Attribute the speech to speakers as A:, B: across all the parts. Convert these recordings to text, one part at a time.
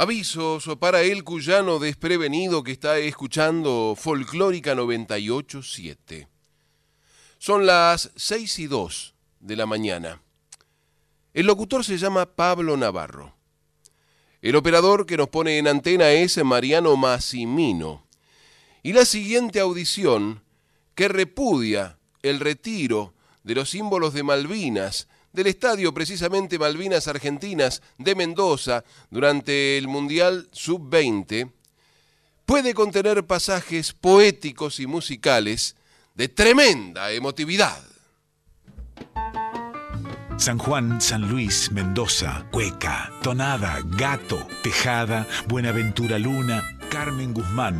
A: Avisos para el cuyano desprevenido que está escuchando Folclórica 987. Son las 6 y 2 de la mañana. El locutor se llama Pablo Navarro. El operador que nos pone en antena es Mariano Massimino. Y la siguiente audición, que repudia el retiro de los símbolos de Malvinas del estadio precisamente Malvinas Argentinas de Mendoza durante el Mundial Sub-20, puede contener pasajes poéticos y musicales de tremenda emotividad.
B: San Juan, San Luis, Mendoza, Cueca, Tonada, Gato, Tejada, Buenaventura Luna, Carmen Guzmán.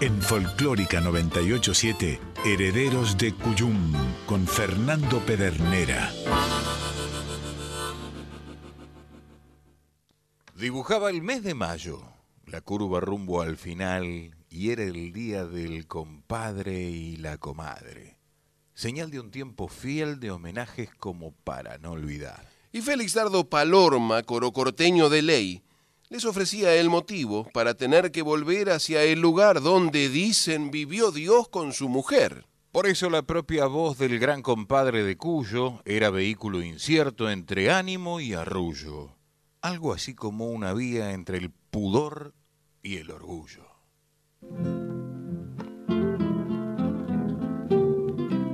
B: En Folclórica 987, Herederos de Cuyum, con Fernando Pedernera.
C: Dibujaba el mes de mayo, la curva rumbo al final, y era el día del compadre y la comadre. Señal de un tiempo fiel de homenajes como para no olvidar.
A: Y Félix Dardo Palorma, corocorteño de ley, les ofrecía el motivo para tener que volver hacia el lugar donde dicen vivió Dios con su mujer.
C: Por eso la propia voz del gran compadre de Cuyo era vehículo incierto entre ánimo y arrullo, algo así como una vía entre el pudor y el orgullo.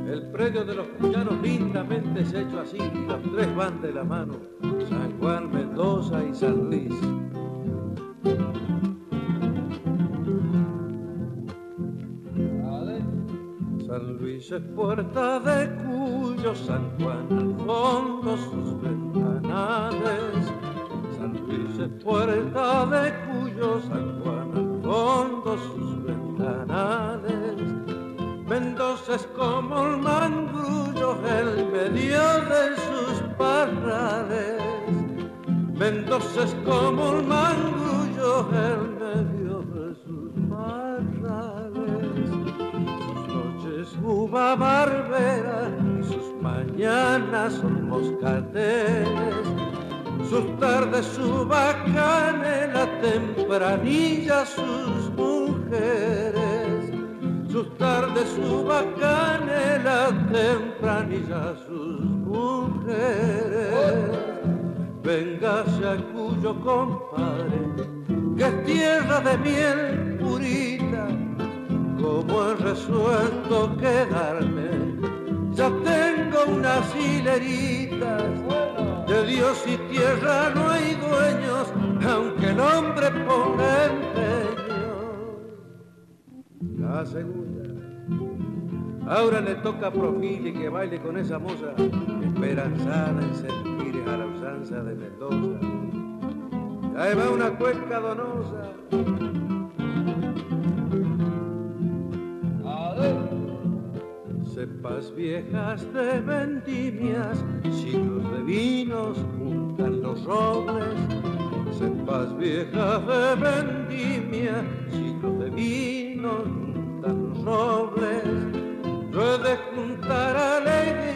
D: El predio de los cuyanos lindamente se hecho así, los tres van de la mano, San Juan, Mendoza y San Luis. San Luis es puerta de Cuyo, San Juan al fondo sus ventanales. San Luis es puerta de Cuyo, San Juan al fondo sus ventanales. Mendoza es como el mangrullo el medio de sus parrales. Mendoza es como el mangrullo el medio uva barbera y sus mañanas son moscateles. Sus tardes su bacanela tempranilla sus mujeres. Sus tardes su bacanela tempranilla sus mujeres. Véngase a cuyo compadre, que es tierra de miel purita, como he resuelto quedarme. Ya tengo unas hileritas, de Dios y tierra no hay dueños, aunque el hombre ponga empeño. La segunda. Ahora le toca a Profili que baile con esa moza, esperanzada en sentir a la usanza de Mendoza. Ahí va una cueca donosa. Cepas viejas de vendimias, siglos de vinos juntan los robles. Cepas viejas de vendimias, siglos de vinos juntan los robles. Yo he de juntar alegría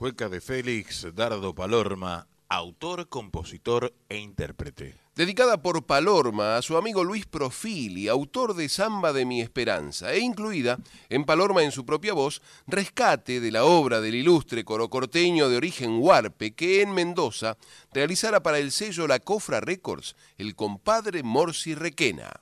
D: cueca de Félix Dardo Palorma, autor, compositor e intérprete. Dedicada por Palorma a su amigo Luis Profili, autor de Samba de mi Esperanza, e incluida en Palorma
A: en su propia voz, rescate de la obra del ilustre corocorteño de origen huarpe que en Mendoza realizara para
D: el sello La Cofra Records el compadre Morsi Requena.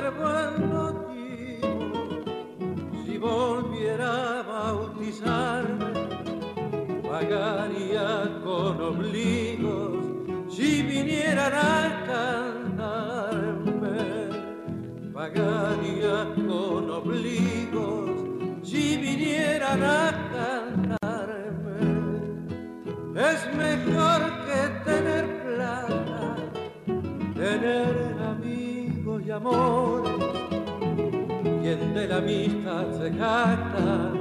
D: ser buen si volviera a bautizarme. Pagaría con obligos si vinieran a cantarme. Pagaría con obligos si vinieran a cantarme. Es mejor que tener plata, tener y amores, quien de la amistad se gana,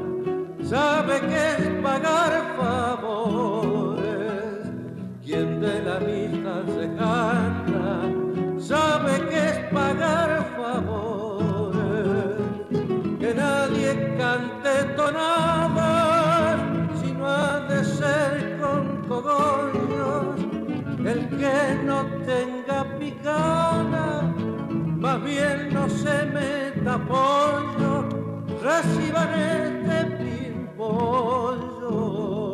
D: sabe que es pagar favores, quien de la amistad se gana, sabe que es pagar favores, que nadie cante tonadas, sino ha de ser con cogollos, el que no tenga
C: picada bien no se meta pollo, reciban este pollo.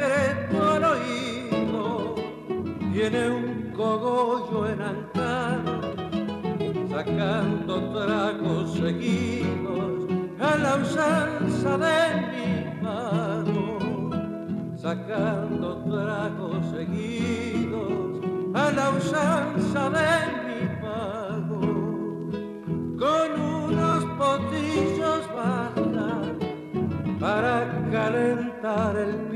C: secreto al oído, tiene
A: un cogollo en enantado, sacando tragos seguidos a la usanza de mi mano, sacando tragos seguidos a la usanza de mi mano, con unos potillos basta para calentar el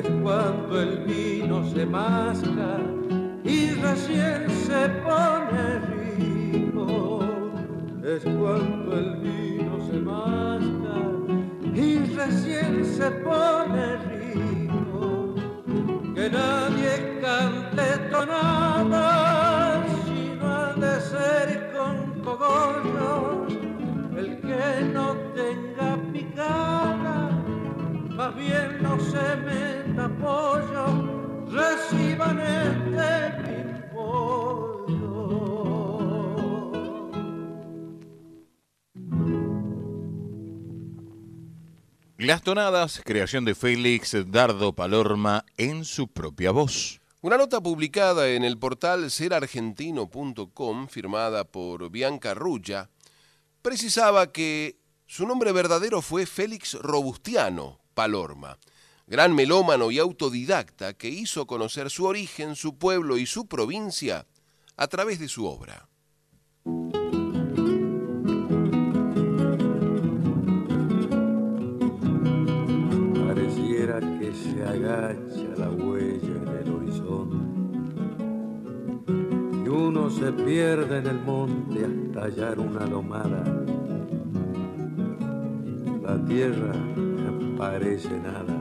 A: es cuando el vino se masca y recién se pone rico.
D: Es cuando el vino se masca y recién se pone rico.
A: Que nadie cante tonada sino ha de ser con cogollos el que no tenga picada, más bien no se me
C: las tonadas, creación de Félix Dardo Palorma en su propia voz.
A: Una nota publicada en el portal serargentino.com, firmada por Bianca Rulla, precisaba que su nombre verdadero fue Félix Robustiano Palorma, gran melómano y autodidacta que hizo conocer su origen, su pueblo y su provincia a través de su obra.
D: se agacha la huella en el horizonte y uno se pierde en el monte hasta hallar una lomada. La tierra parece nada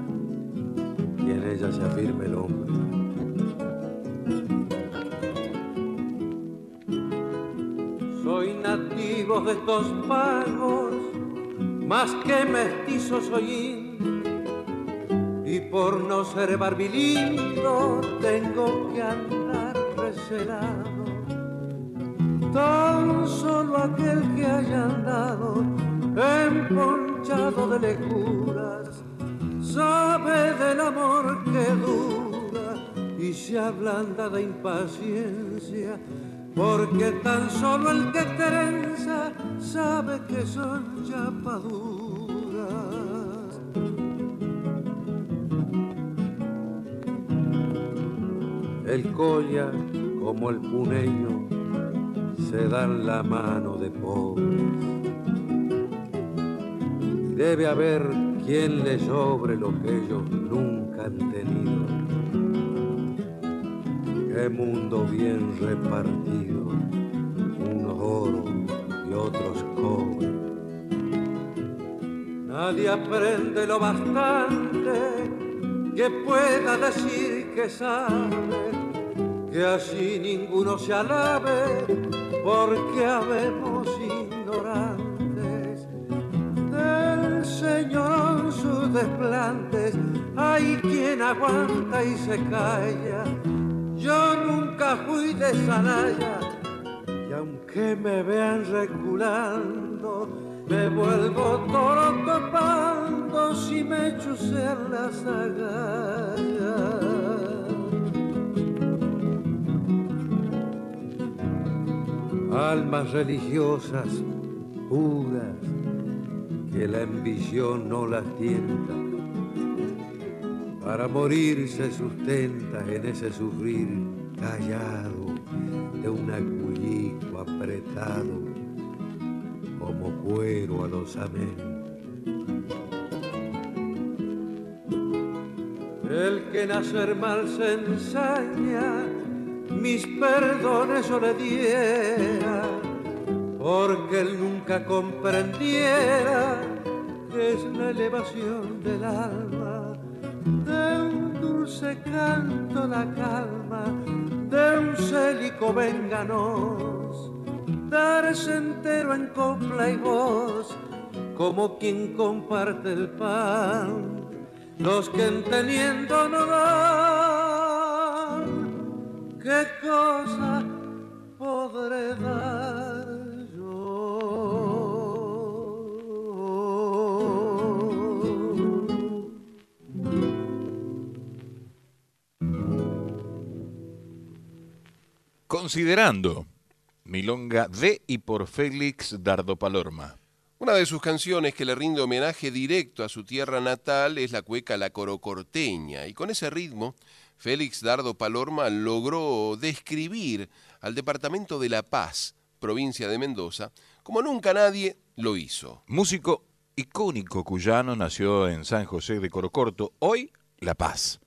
D: y en ella se afirma el hombre. Soy nativo de estos pagos, más que mestizo soy y por no ser barbilindo tengo que andar recelado. Tan solo aquel que haya andado emponchado de lejuras sabe del amor que dura y se ablanda de impaciencia, porque tan solo el que trenza sabe que son chapaduras. el colla como el puneño se dan la mano de pobres. Debe haber quien le sobre lo que ellos nunca han tenido. Qué mundo bien repartido, unos oro y otros cobre. Nadie aprende lo bastante que pueda decir que sabe, que así ninguno se alabe, porque habemos ignorantes del Señor sus desplantes. Hay quien aguanta y se calla, yo nunca fui de Sanaya, y aunque me vean reculando, me vuelvo toro topando si me chusean las agallas. Almas religiosas puras que la ambición no las tienta. Para morir se sustenta en ese sufrir callado de un acullico apretado como cuero a los amén. El que nacer mal se ensaña, mis perdones yo le diera, porque él nunca comprendiera que es la elevación del alma, de un dulce canto la calma, de un célico venganos darse entero en copla y voz, como quien comparte el pan, los que entendiendo no dan, qué cosa podré dar
C: Considerando Milonga de y por Félix Dardo Palorma.
A: Una de sus canciones que le rinde homenaje directo a su tierra natal es la cueca La Corocorteña, y con ese ritmo, Félix Dardo Palorma logró describir al departamento de La Paz, provincia de Mendoza, como nunca nadie lo hizo.
C: Músico icónico cuyano, nació en San José de Corocorto, hoy La Paz.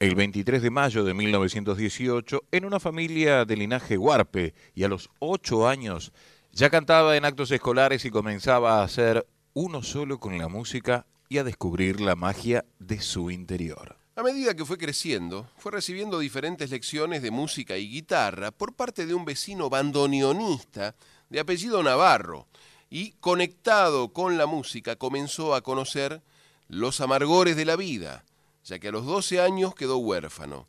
C: El 23 de mayo de 1918, en una familia de linaje huarpe, y a los ocho años ya cantaba en actos escolares y comenzaba a ser uno solo con la música y a descubrir la magia de su interior.
A: A medida que fue creciendo, fue recibiendo diferentes lecciones de música y guitarra por parte de un vecino bandoneonista de apellido Navarro, y conectado con la música comenzó a conocer los amargores de la vida, ya que a los 12 años quedó huérfano,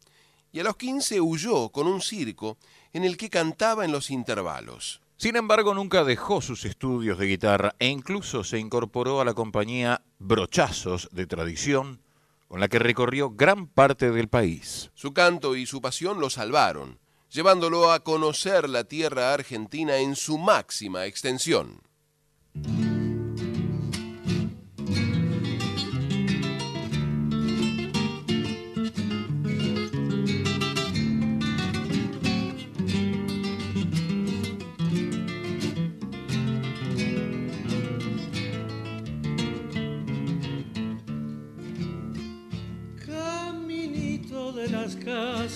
A: y a los 15 huyó con un circo en el que cantaba en los intervalos.
C: Sin embargo, nunca dejó sus estudios de guitarra e incluso se incorporó a la compañía Brochazos de Tradición, con la que recorrió gran parte del país.
A: Su canto y su pasión lo salvaron, llevándolo a conocer la tierra argentina en su máxima extensión.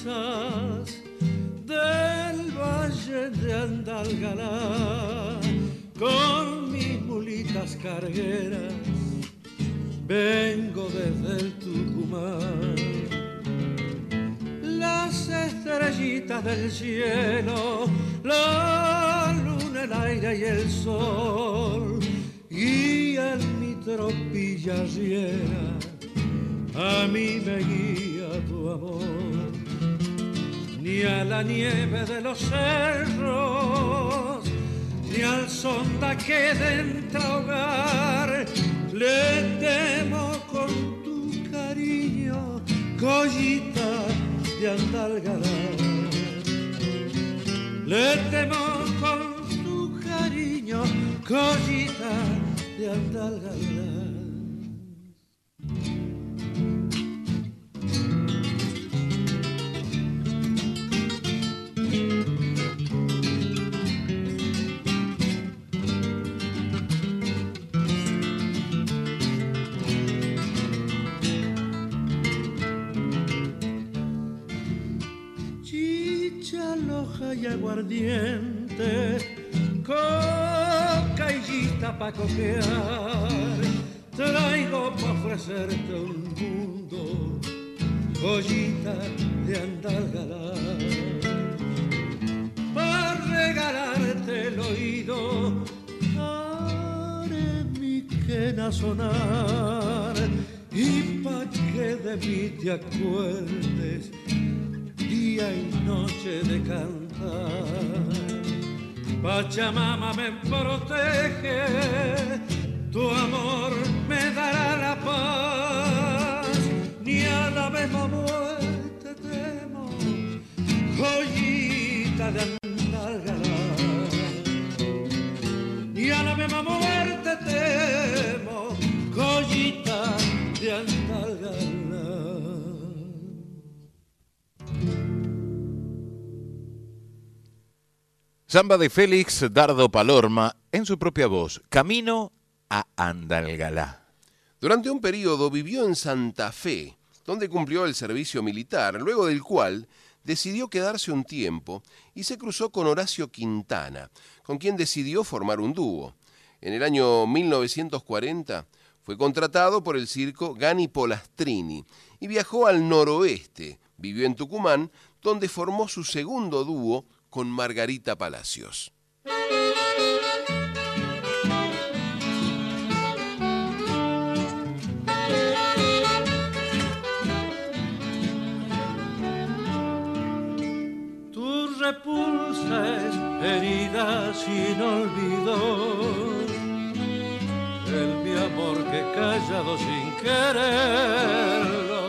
D: Del valle de Andalgalá, con mis mulitas cargueras, vengo desde el Tucumán. Las estrellitas del cielo, la luna, el aire y el sol, guían mi tropilla riera a mí me guía tu amor, ni a la nieve de los cerros, ni al sonda que dentro hogar, le temo con tu cariño, collita de Andalgalá. Le temo con tu cariño, collita de Andalgalá. Aguardiente, coca y pa' cojear. Traigo pa' ofrecerte un mundo, joyita de andalgalá. Para regalarte el oído, haré mi quena sonar y pa' que de mí te acuerdes día y noche de cantar. Pachamama me protege, tu amor me dará la paz, ni a la misma muerte temo, joyita de andalgalá. Ni a la misma muerte temo, joyita de.
C: Samba de Félix Dardo Palorma en su propia voz, Camino a Andalgalá.
A: Durante un periodo vivió en Santa Fe, donde cumplió el servicio militar, luego del cual decidió quedarse un tiempo y se cruzó con Horacio Quintana, con quien decidió formar un dúo. En el año 1940 fue contratado por el circo Gani Polastrini y viajó al noroeste, vivió en Tucumán, donde formó su segundo dúo con Margarita Palacios.
D: Tu repulsa es herida sin olvido. El mi amor que callado sin quererlo.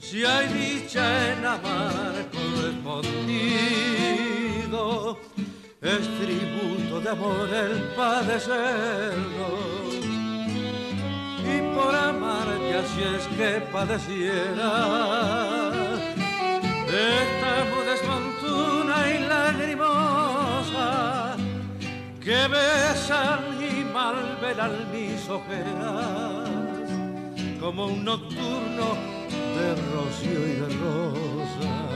D: Si hay dicha en amar correspondido, es tributo de amor el padecerlo. Y por amarte así es que padeciera esta desmontuna y lagrimosa que besan y malvelan mis ojeras como un nocturno de rocío y de rosa.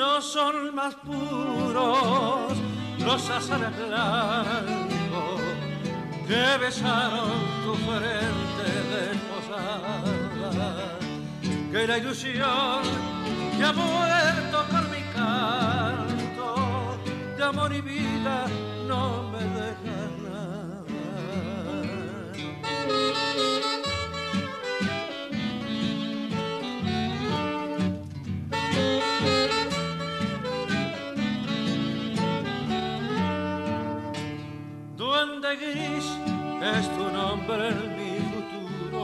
D: No son más puros los azares blancos que besaron tu frente desposada, que la ilusión que ha muerto con mi canto de amor y vida no me deja nada. Duende gris es tu nombre en mi futuro.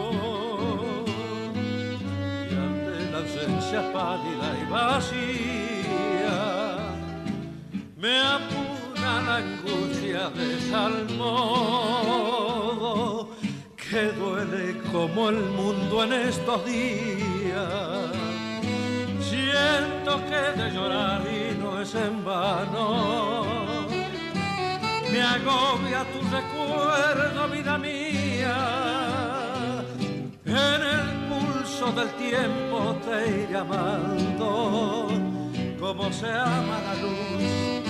D: Y ante la ausencia pálida y vacía, me apura la angustia de tal modo que duele como el mundo en estos días. Siento que de llorar y no es en vano me agobia tu recuerdo, vida mía. En el pulso del tiempo te iré amando, como se ama la luz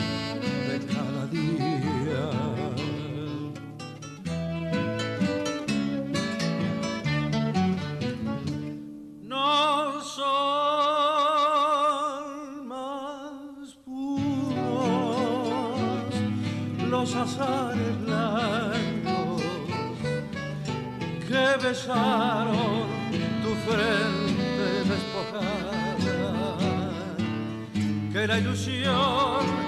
D: de cada día. Tu frente despojada, que la ilusión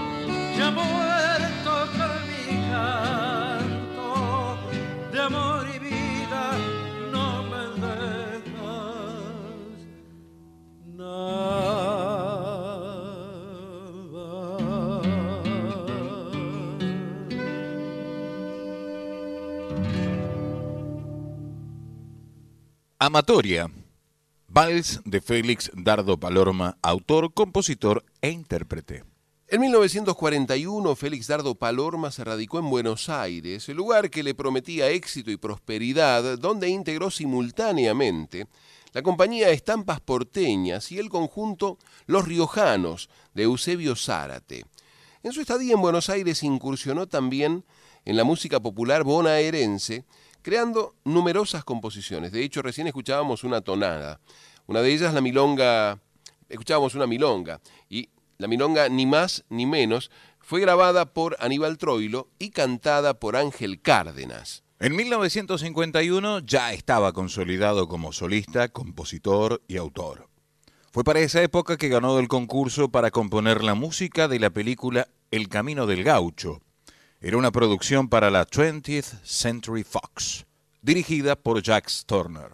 D: ha muerto con mi canto de amor
C: Amatoria. Vals de Félix Dardo Palorma, autor, compositor e intérprete.
A: En 1941, Félix Dardo Palorma se radicó en Buenos Aires, el lugar que le prometía éxito y prosperidad, donde integró simultáneamente la compañía Estampas Porteñas y el conjunto Los Riojanos de Eusebio Zárate. En su estadía en Buenos Aires incursionó también en la música popular bonaerense, creando numerosas composiciones. De hecho, recién escuchábamos una tonada. Una de ellas, la milonga, escuchábamos una milonga, y la milonga ni más ni menos fue grabada por Aníbal Troilo y cantada por Ángel Cárdenas.
C: En 1951 ya estaba consolidado como solista, compositor y autor. Fue para esa época que ganó el concurso para componer la música de la película El Camino del Gaucho. Era una producción para la 20th Century Fox, dirigida por Jax Turner.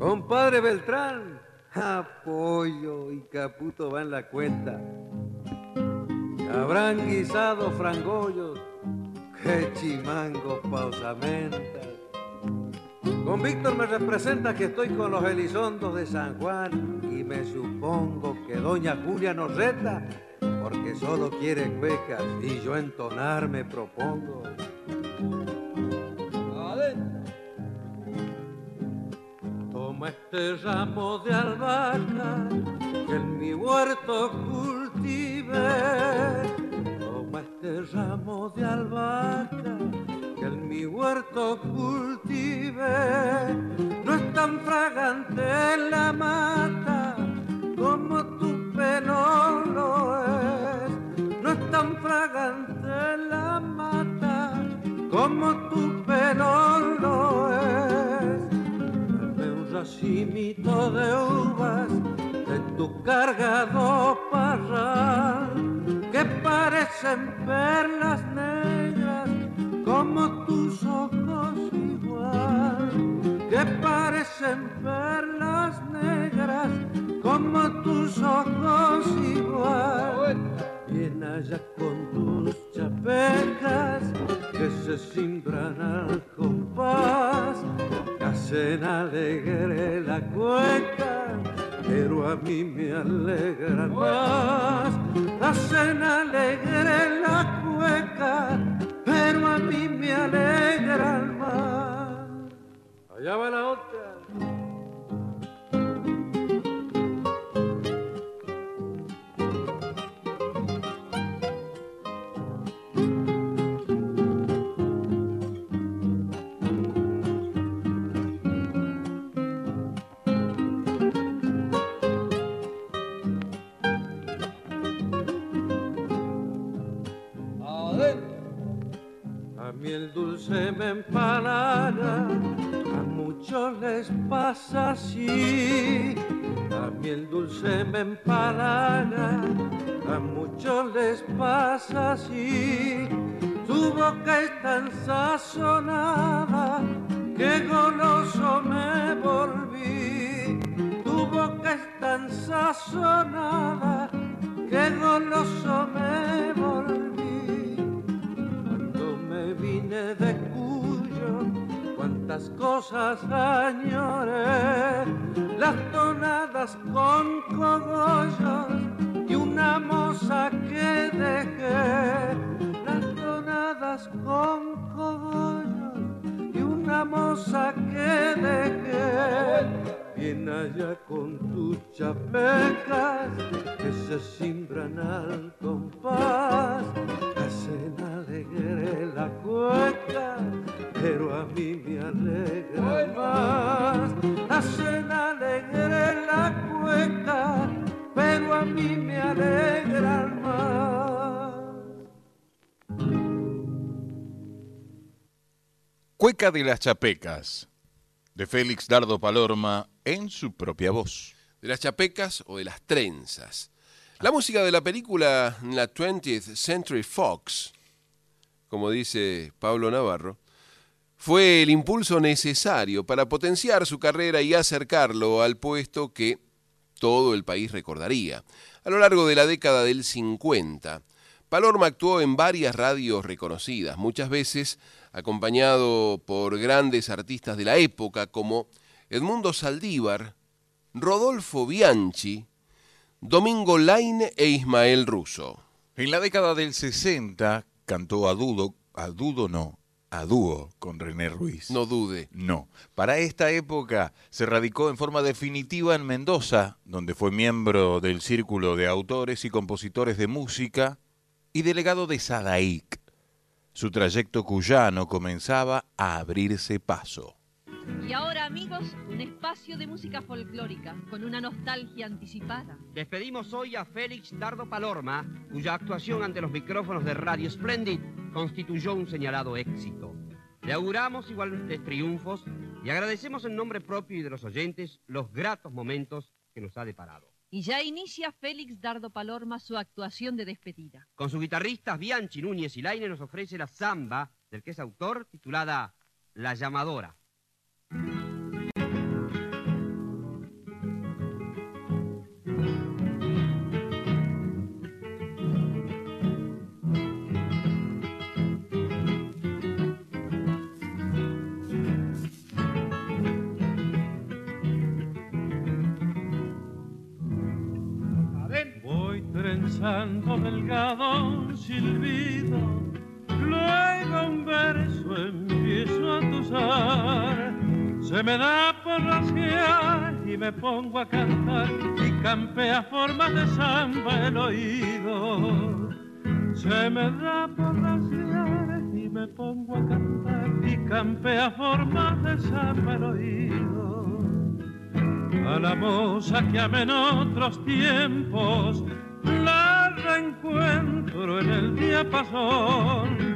D: Compadre Beltrán, apoyo y caputo van la cuenta. Habrán guisado frangollos, que chimango pausamenta. Con Víctor me representa que estoy con los elizondos de San Juan y me supongo que doña Julia nos reta porque solo quiere cuecas y yo entonar me propongo. Toma este ramo de albahaca que en mi huerto cultive. Toma este ramo de albahaca que en mi huerto cultive. No es tan fragante la mata como tu lo es. No es tan fragante la mata como tu pelo lo es. Dame un racimito de uvas de tu cargado parral que parecen perlas negras como tus ojos igual que parecen perlas como tus ojos igual. Bien allá con tus chapecas que se simbran al compás, hacen alegre la cueca, pero a mí me alegra más. Hacen alegre la cueca, pero a mí me alegra más. Allá va la otra. A mí el dulce me empalaga, a muchos les pasa así. A mí el dulce me empalaga, a muchos les pasa así. Tu boca es tan sazonada que goloso me volví. Tu boca es tan sazonada que goloso me volví. De Cuyo, cuántas cosas añoré, las tonadas con cogollos y una moza que dejé, las tonadas con cogollos y una moza que dejé. Bien allá con tus chapecas que se simbran al compás, hacen alegre la cueca, pero a mí me alegra más. Hacen alegre la cueca, pero a mí me alegra más.
C: Cueca de las Chapecas, de Félix Dardo Palorma en su propia voz.
A: de las chapecas o de las trenzas. La música de la película la 20th Century Fox, como dice Pablo Navarro, fue el impulso necesario para potenciar su carrera y acercarlo al puesto que todo el país recordaría. A lo largo de la década del 50, Palorma actuó en varias radios reconocidas, muchas veces acompañado por grandes artistas de la época como Edmundo Saldívar, Rodolfo Bianchi, Domingo Laine e Ismael Russo.
C: En la década del 60 cantó a Dudo, a Dudo no, a dúo con René Ruiz.
A: No dude.
C: No. Para esta época se radicó en forma definitiva en Mendoza, donde fue miembro del Círculo de Autores y Compositores de Música y delegado de Sadaic. Su trayecto cuyano comenzaba a abrirse paso.
E: Y ahora, amigos, un espacio de música folclórica con una nostalgia anticipada.
F: Despedimos hoy a Félix Dardo Palorma, cuya actuación ante los micrófonos de Radio Splendid constituyó un señalado éxito. Le auguramos iguales triunfos y agradecemos en nombre propio y de los oyentes los gratos momentos que nos ha deparado.
E: Y ya inicia Félix Dardo Palorma su actuación de despedida.
F: Con sus guitarristas Bianchi, Núñez y Laine nos ofrece la samba, del que es autor, titulada La Llamadora.
D: Trenzando delgado silbido, luego un verso empiezo a tusar. Se me da por rasguear y me pongo a cantar y campea formas de samba el oído. Se me da por rasguear y me pongo a cantar y campea formas de samba el oído a la moza que amé en otros tiempos, la reencuentro en el diapasón.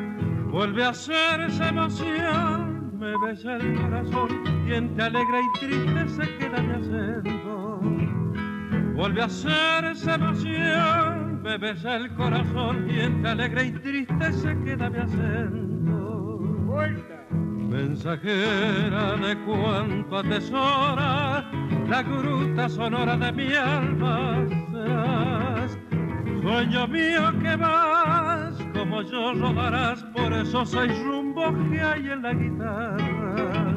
D: Vuelve a ser esa emoción, me besa el corazón y entre alegre y triste se queda mi acento. Vuelve a ser esa emoción, me besa el corazón y entre alegre y triste se queda mi acento. Mensajera de cuanto atesora la gruta sonora de mi alma serás. Sueño mío que vas, como yo rodarás por esos seis rumbos que hay en la guitarra.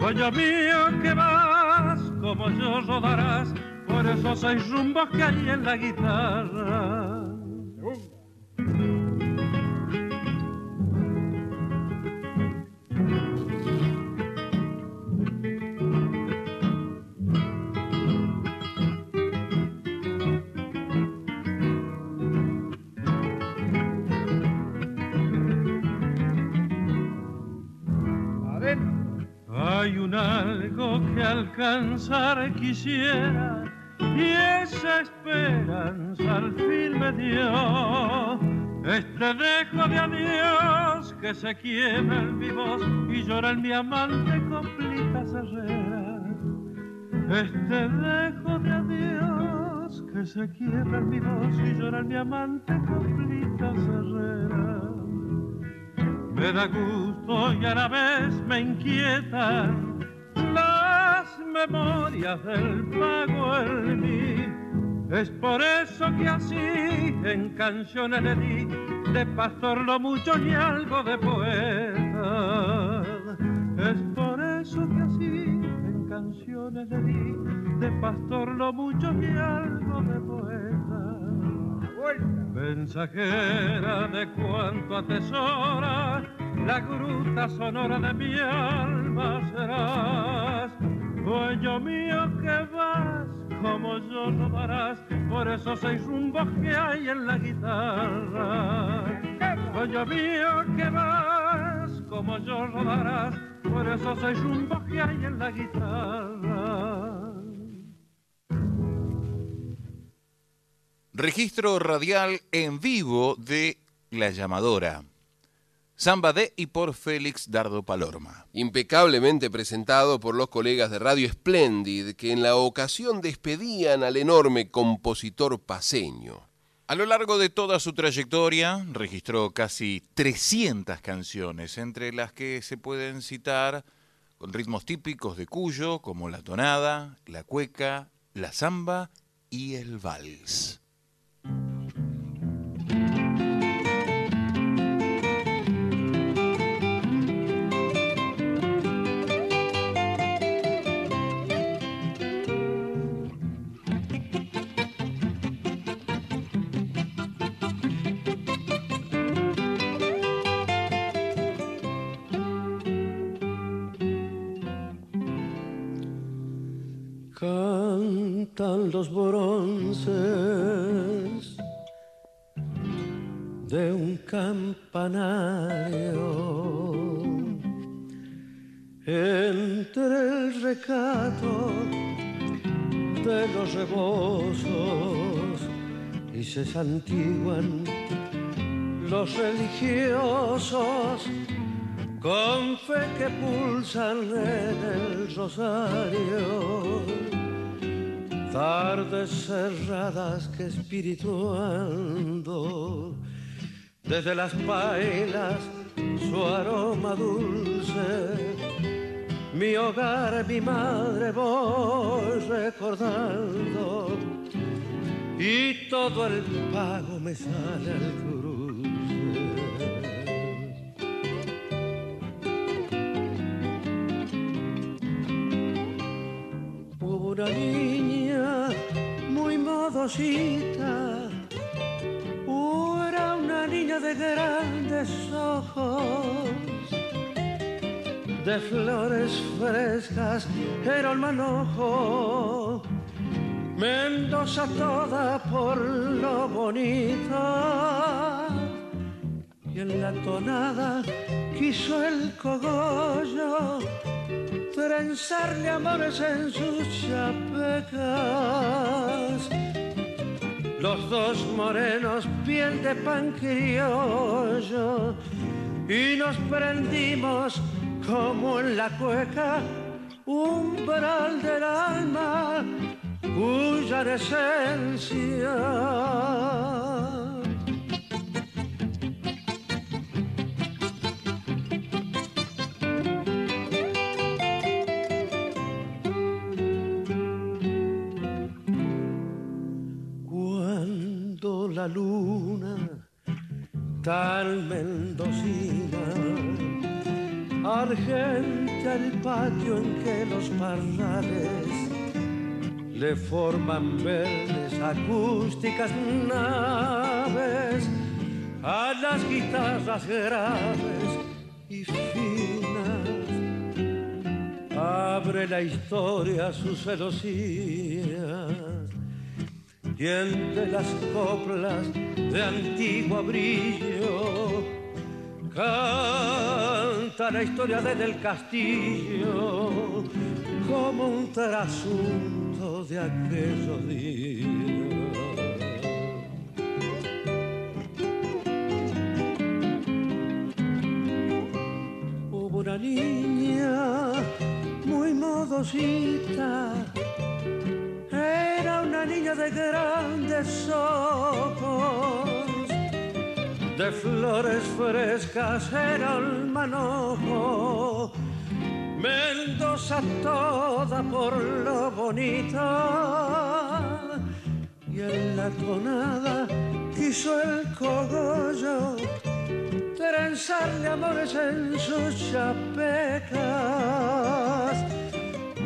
D: Sueño mío que vas, como yo rodarás por esos seis rumbos que hay en la guitarra. Hay un algo que alcanzar quisiera y esa esperanza al fin me dio. Este dejo de adiós que se quiebra en mi voz y llora en mi amante completa herrera. Este dejo de adiós que se quiebra en mi voz y llora en mi amante completa herrera. Me da gusto y a la vez me inquietan las memorias del pago en mí. Es por eso que así en canciones le di de pastor lo mucho y algo de poeta. Es por eso que así en canciones le di de pastor lo mucho y algo de poeta. Mensajera de cuanto atesora la gruta sonora de mi alma serás. Dueño mío que vas, como yo no darás, por esos seis rumbos que hay en la guitarra. Dueño mío que vas, como yo rodarás, por esos seis rumbos que hay en la guitarra.
C: Registro radial en vivo de La Llamadora. Samba de y por Félix Dardo Palorma.
A: Impecablemente presentado por los colegas de Radio Splendid, que en la ocasión despedían al enorme compositor paseño.
C: A lo largo de toda su trayectoria registró casi 300 canciones, entre las que se pueden citar con ritmos típicos de Cuyo, como la tonada, la cueca, la samba y el vals.
D: Bye. Santiguan los religiosos con fe que pulsan en el rosario, tardes cerradas que espirituando desde las pailas su aroma dulce, mi hogar, mi madre voy recordando y todo el pago me sale al cruce. una niña muy modosita, era una niña de grandes ojos, de flores frescas, era el manojo. Mendoza toda por lo bonita y en la tonada quiso el cogollo trenzarle amores en sus chapecas. Los dos morenos, piel de pan criollo, y nos prendimos como en la cueca, umbral del alma, cuya esencia la luna tan mendocina argenta el patio en que los parrales le forman verdes acústicas naves a las guitarras graves y finas. Abre la historia sus celosías entre las coplas de antiguo brillo. Canta la historia desde el castillo como un trasunto de aquellos días. Una niña muy modosita era una niña de grandes ojos, de flores frescas era el manojo. Mendoza toda por lo bonita. Y en la tonada quiso el cogollo trenzarle amores en sus chapecas.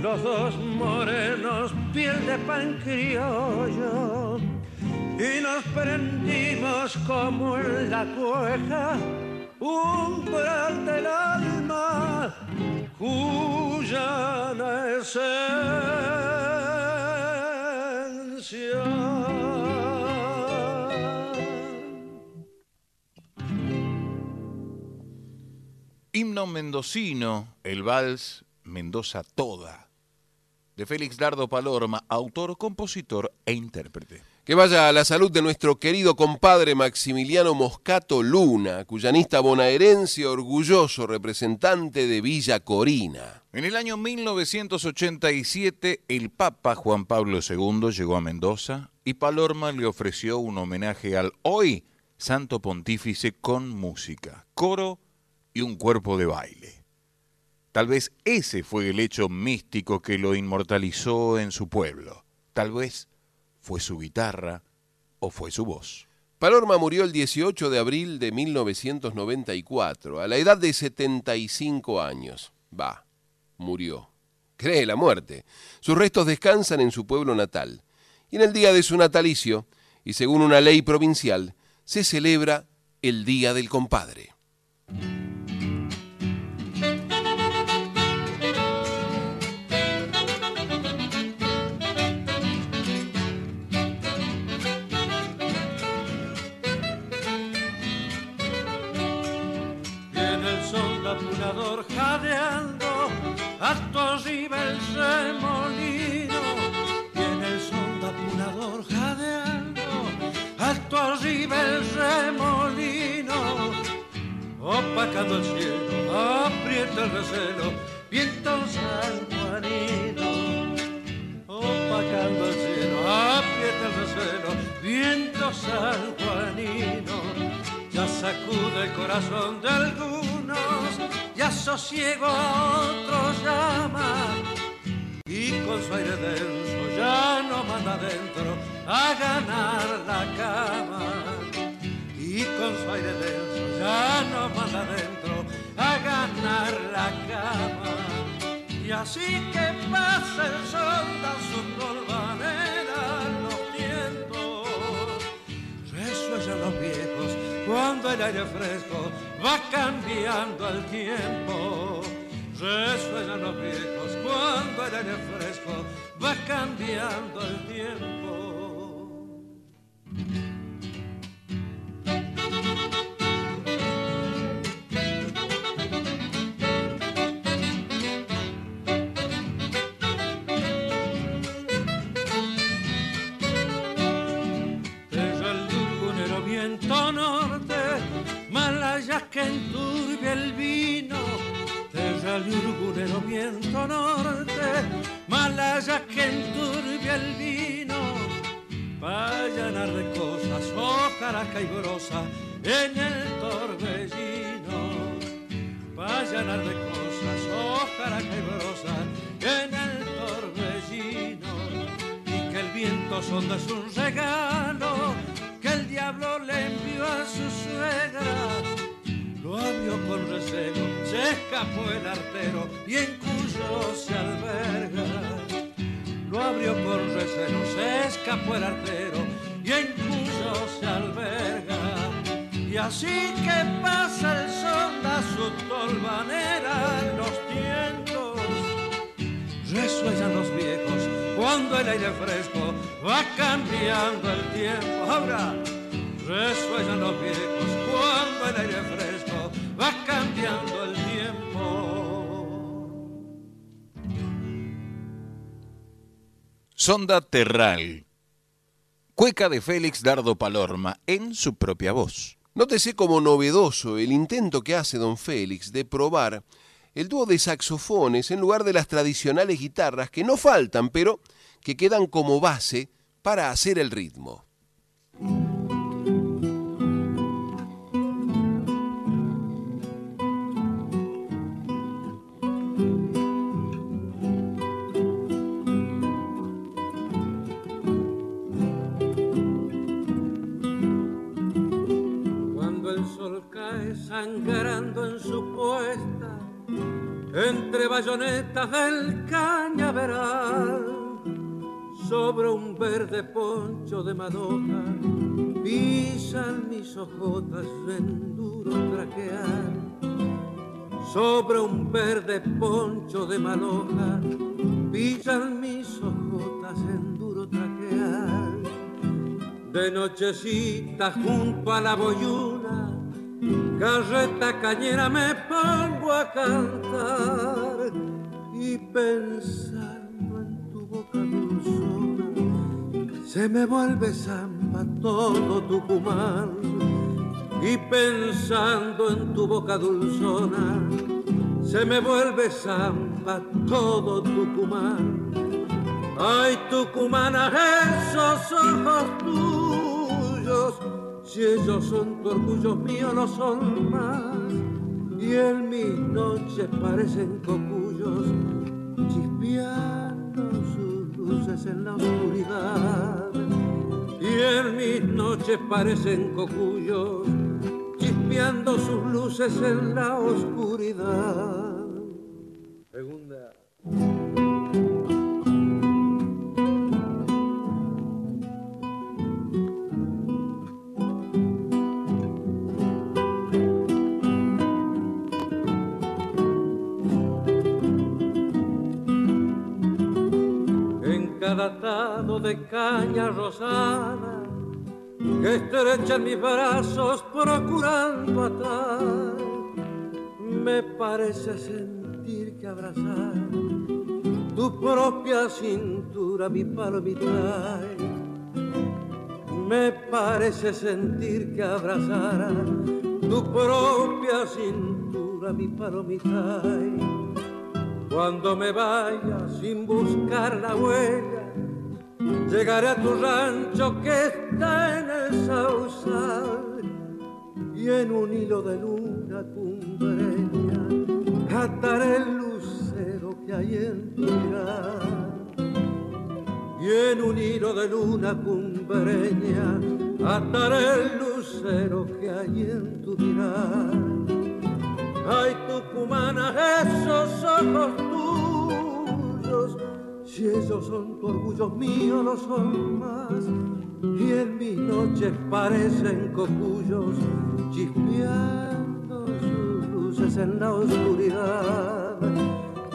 D: Los dos morenos, piel de pan criollo, y nos prendimos como en la cueja, del alma,
C: Himno mendocino, el vals Mendoza Toda de Félix Dardo Palorma, autor, compositor e intérprete.
A: Que vaya a la salud de nuestro querido compadre Maximiliano Moscato Luna, cuyanista bonaerense, orgulloso representante de Villa Corina.
C: En el año 1987, el Papa Juan Pablo II llegó a Mendoza y Palorma le ofreció un homenaje al hoy Santo Pontífice con música, coro y un cuerpo de baile. Tal vez ese fue el hecho místico que lo inmortalizó en su pueblo. Tal vez fue su guitarra o fue su voz.
A: Palorma murió el 18 de abril de 1994, a la edad de 75 años. Va, murió. Cree la muerte. Sus restos descansan en su pueblo natal. Y en el día de su natalicio, y según una ley provincial, se celebra el Día del Compadre.
D: Opacando el cielo, aprieta el recelo, viento sanjuanino. Opacando el cielo, aprieta el recelo, viento sanjuanino. Ya sacude el corazón de algunos, ya sosiego a otros llama. Y con su aire denso ya no manda adentro a ganar la cama. Y con su aire denso ya no manda adentro a ganar la cama. Y así que pasa el sol da su los vientos. Resuellan los viejos cuando el aire fresco va cambiando el tiempo. Resuellan los viejos cuando el aire fresco va cambiando el tiempo. Hojarasca y brosa en el torbellino. Va a llenar de cosas, hojarasca y brosa en el torbellino y que el viento sonda es un regalo que el diablo le envió a su suegra. Lo abrió con recelo, se escapó el artero y en Cuyo se alberga. Lo abrió con recelo, se escapó el artero Y así que pasa el sol da su tolvanera los tientos resuellan los viejos cuando el aire fresco va cambiando el tiempo. Ahora, resuellan los viejos cuando el aire fresco va cambiando el tiempo.
C: Sonda Terral. Cueca de Félix Dardo Palorma en su propia voz.
A: Nótese como novedoso el intento que hace don Félix de probar el dúo de saxofones en lugar de las tradicionales guitarras que no faltan, pero que quedan como base para hacer el ritmo.
D: Sangrando en su puesta, entre bayonetas del cañaveral, sobre un verde poncho de madoja, pisan mis ojotas en duro traquear. Sobre un verde poncho de maloja, pisan mis ojotas en duro traquear. De nochecita junto a la boyuna, carreta cañera me pongo a cantar y pensando en tu boca dulzona, se me vuelve samba todo Tucumán y pensando en tu boca dulzona, se me vuelve samba todo Tucumán. Ay, Tucumana, esos ojos tuyos, si ellos son tu orgullo mío, no son más. Y en mis noches parecen cocuyos, chispeando sus luces en la oscuridad. Y en mis noches parecen cocuyos, chispeando sus luces en la oscuridad. Cada de caña rosada que estrechan mis brazos procurando atar. Me parece sentir que abrazar tu propia cintura mi palomita. Me parece sentir que abrazar tu propia cintura, mi palomita. Cuando me vaya sin buscar la huella, llegaré a tu rancho que está en el sausal y en un hilo de luna cumbreña ataré el lucero que hay en tu. Y en un hilo de luna cumbreña ataré el lucero que hay en tu mirar. Ay, Tucumana, esos ojos tuyos, si ellos son tu orgullo mío, no son más. Y en mis noches parecen cocuyos, chispeando sus luces en la oscuridad.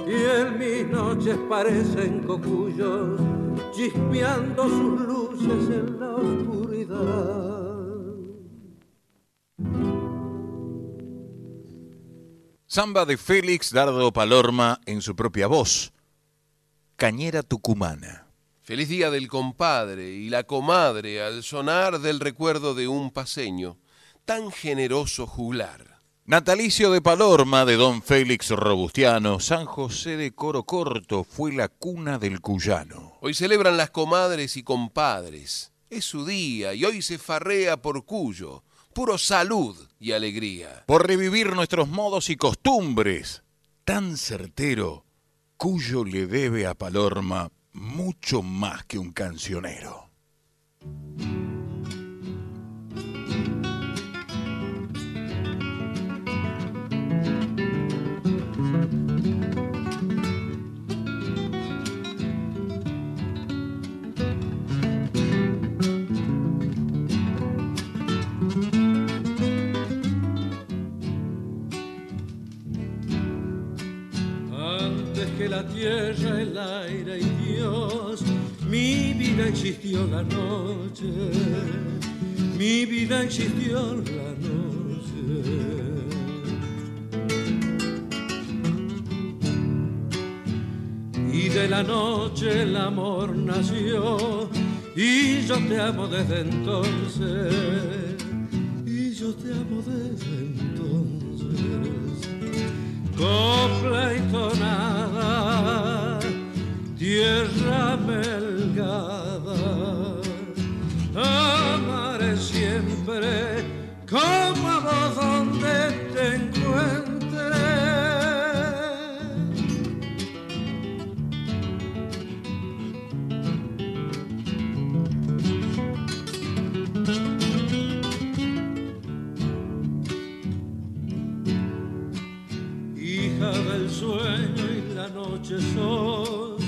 D: Y en mis noches parecen cocuyos, chispeando sus luces en la oscuridad.
C: Samba de Félix Dardo Palorma en su propia voz. Cañera Tucumana.
A: Feliz día del compadre y la comadre al sonar del recuerdo de un paseño, tan generoso juglar.
C: Natalicio de Palorma de don Félix Robustiano, San José de Coro Corto fue la cuna del cuyano.
A: Hoy celebran las comadres y compadres. Es su día y hoy se farrea por Cuyo, puro salud y alegría.
C: Por revivir nuestros modos y costumbres, tan certero, Cuyo le debe a Palorma mucho más que un cancionero.
D: Que la tierra, el aire y Dios, mi vida existió la noche, mi vida existió la noche. Y de la noche el amor nació, y yo te amo desde entonces, y yo te amo desde entonces copla y tonada, tierra melgada, amaré siempre vos donde te encuentre. Noche sos,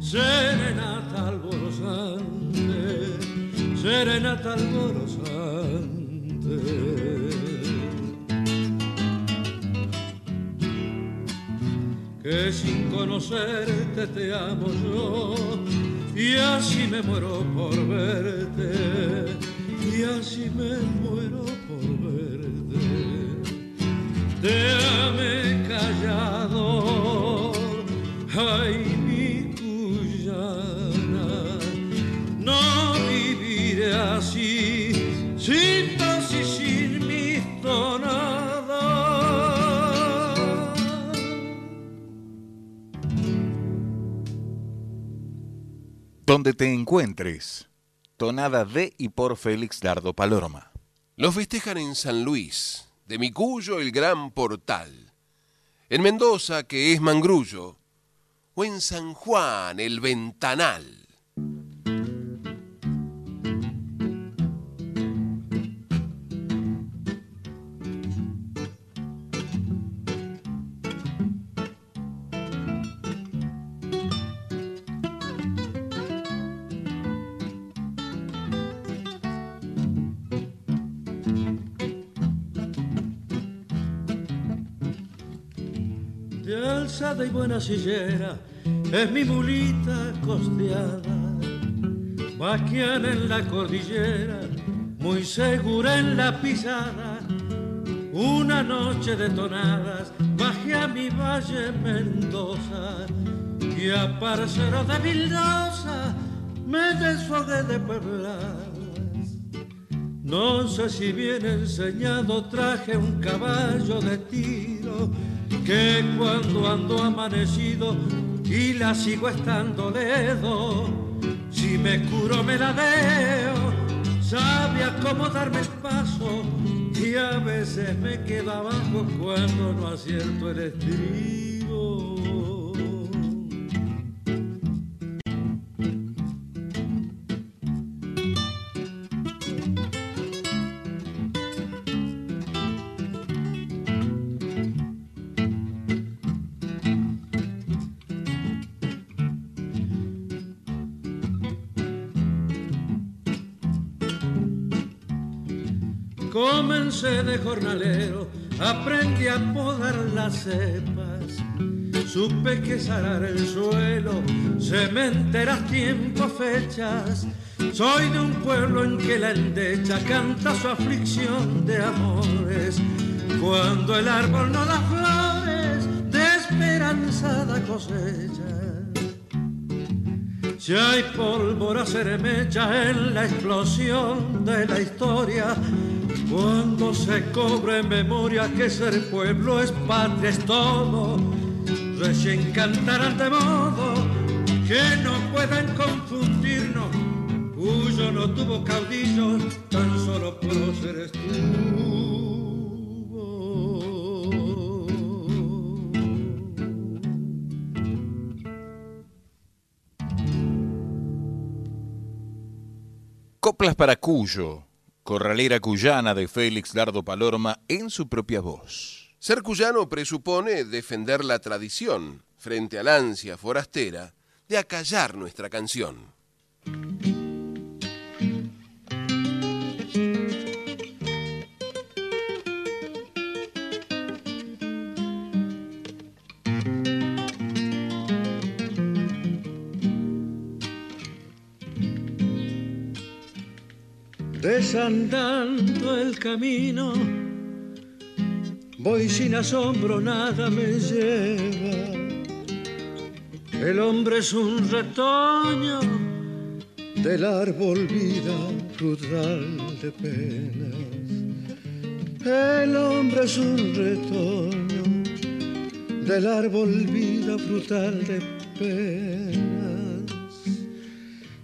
D: serenata alborozante, serenata alborozante. Que sin conocerte te amo yo, y así me muero por verte, y así me muero
C: Donde te encuentres, tonada de y por Félix Dardo Palorma.
A: Los festejan en San Luis, de mi Cuyo el gran portal, en Mendoza, que es Mangrullo, o en San Juan el ventanal.
D: Alzada y buena sillera, es mi mulita costeada, vaquiana en la cordillera, muy segura en la pisada. Una noche de tonadas, bajé a mi valle Mendoza y a de Vildosa me desfogué de pueblas. No sé si bien enseñado traje un caballo de tiro que cuando ando amanecido y la sigo estando ledo, si me curo me la deo, sabe acomodarme el paso y a veces me queda abajo cuando no acierto el estribo. De jornalero, aprendí a podar las cepas. Supe que salar el suelo, cementeras, tiempo, fechas. Soy de un pueblo en que la endecha canta su aflicción de amores. Cuando el árbol no da flores, de esperanzada cosecha. Si hay pólvora se mecha en la explosión de la historia, cuando se cobre memoria que ser pueblo es patria, es todo, recién cantarán de modo que no puedan confundirnos. Cuyo no tuvo caudillos, tan solo próceres tuvo.
C: Coplas para Cuyo, corralera cuyana de Félix Dardo Palorma en su propia voz.
A: Ser cuyano presupone defender la tradición frente al ansia forastera de acallar nuestra canción.
D: Desandando el camino, voy sin asombro, nada me lleva. El hombre es un retoño del árbol vida frutal de penas. El hombre es un retoño del árbol vida frutal de penas.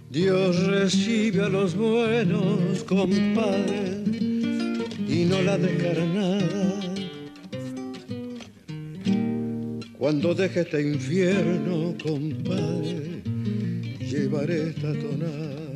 D: Dios recibe a los buenos, compadre, y no la descarnada. Cuando deje este infierno, compadre, llevaré esta tonada.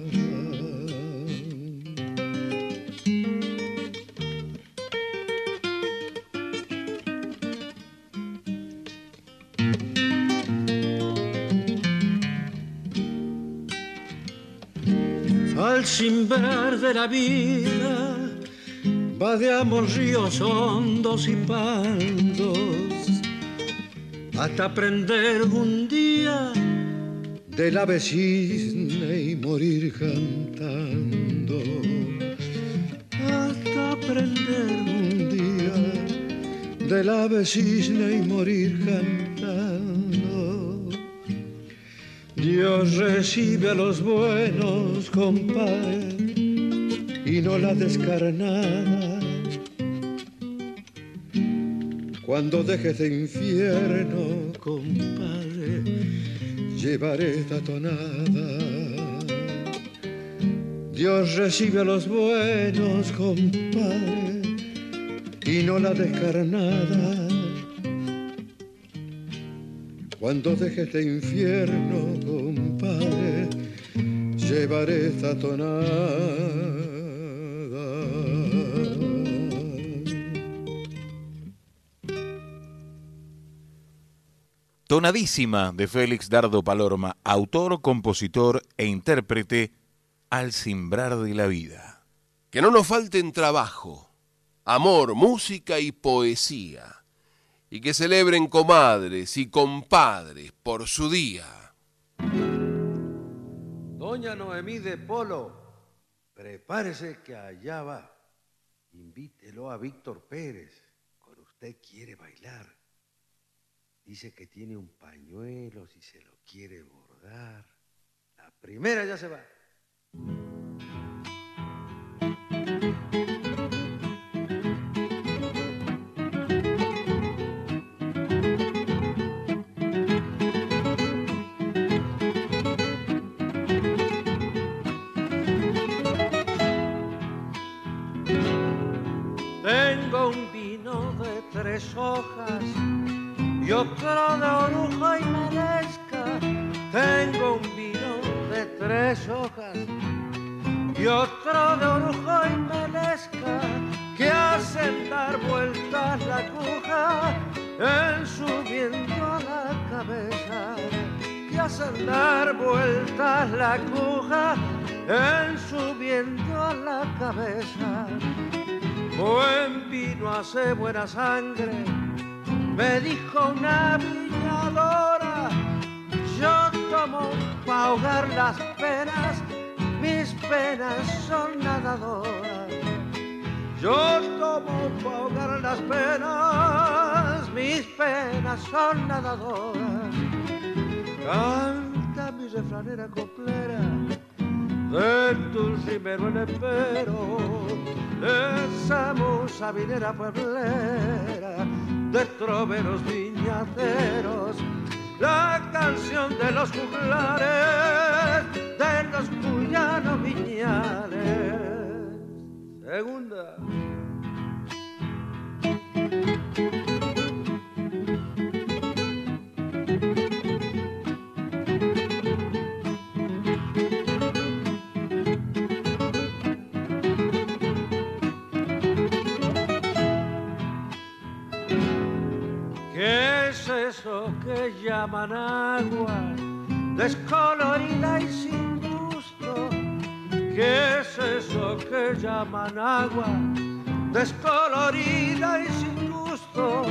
D: Al simbrar de la vida, vadeamos ríos hondos y pandos hasta aprender un día del ave cisne y morir cantando. Hasta aprender un día del ave cisne y morir cantando. Dios recibe a los buenos, compadre, y no la descarnada. Cuando dejes de infierno, compadre, llevaré esta tonada. Dios recibe a los buenos, compadre, y no la descarnada. Cuando dejes de infierno, compadre, llevaré esta tonada.
C: Tonadísima de Félix Dardo Palorma, autor, compositor e intérprete al simbrar de la vida.
A: Que no nos falten trabajo, amor, música y poesía. Y que celebren comadres y compadres por su día.
D: Doña Noemí de Polo, prepárese que allá va. Invítelo a Víctor Pérez. Con usted quiere bailar. Dice que tiene un pañuelo si se lo quiere bordar. La primera ya se va. Otro de orujo y merezca. Tengo un vino de tres hojas. Y otro de orujo y melesca que hacen dar vueltas la aguja en subiendo a la cabeza. Que hacen dar vueltas la aguja en subiendo a la cabeza buen vino hace buena sangre me dijo una viñadora yo tomo para ahogar las penas mis penas son nadadoras. Yo tomo para ahogar las penas, mis penas son nadadoras. Canta mi refranera coplera, de tu rimero el espero, esa musa vinera pueblera, de troveros viñateros, la canción de los juglares, de los cuyanos viñales. Segunda. Que llaman agua? Descolorida y sin gusto. ¿Qué es eso que llaman agua? Descolorida y sin gusto.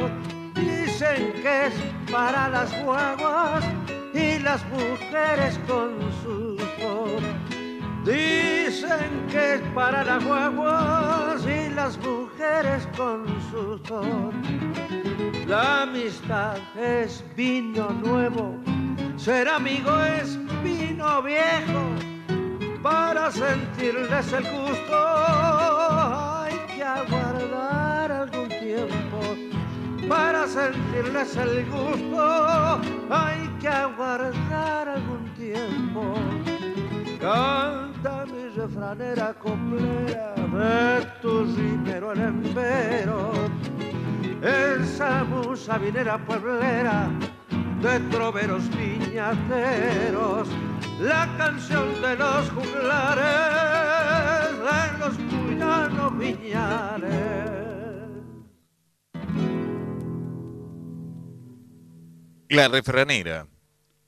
D: Dicen que es para las guaguas y las mujeres con susto. Dicen que es para las guaguas y las mujeres con susto. La amistad es vino nuevo, ser amigo es vino viejo. Para sentirles el gusto hay que aguardar algún tiempo. Para sentirles el gusto hay que aguardar algún tiempo. Canta mi refranera coplera de tu rimero el empero esa musa vinera pueblera de troveros viñateros, la canción de los juglares, de los cuyanos viñales.
C: La refranera,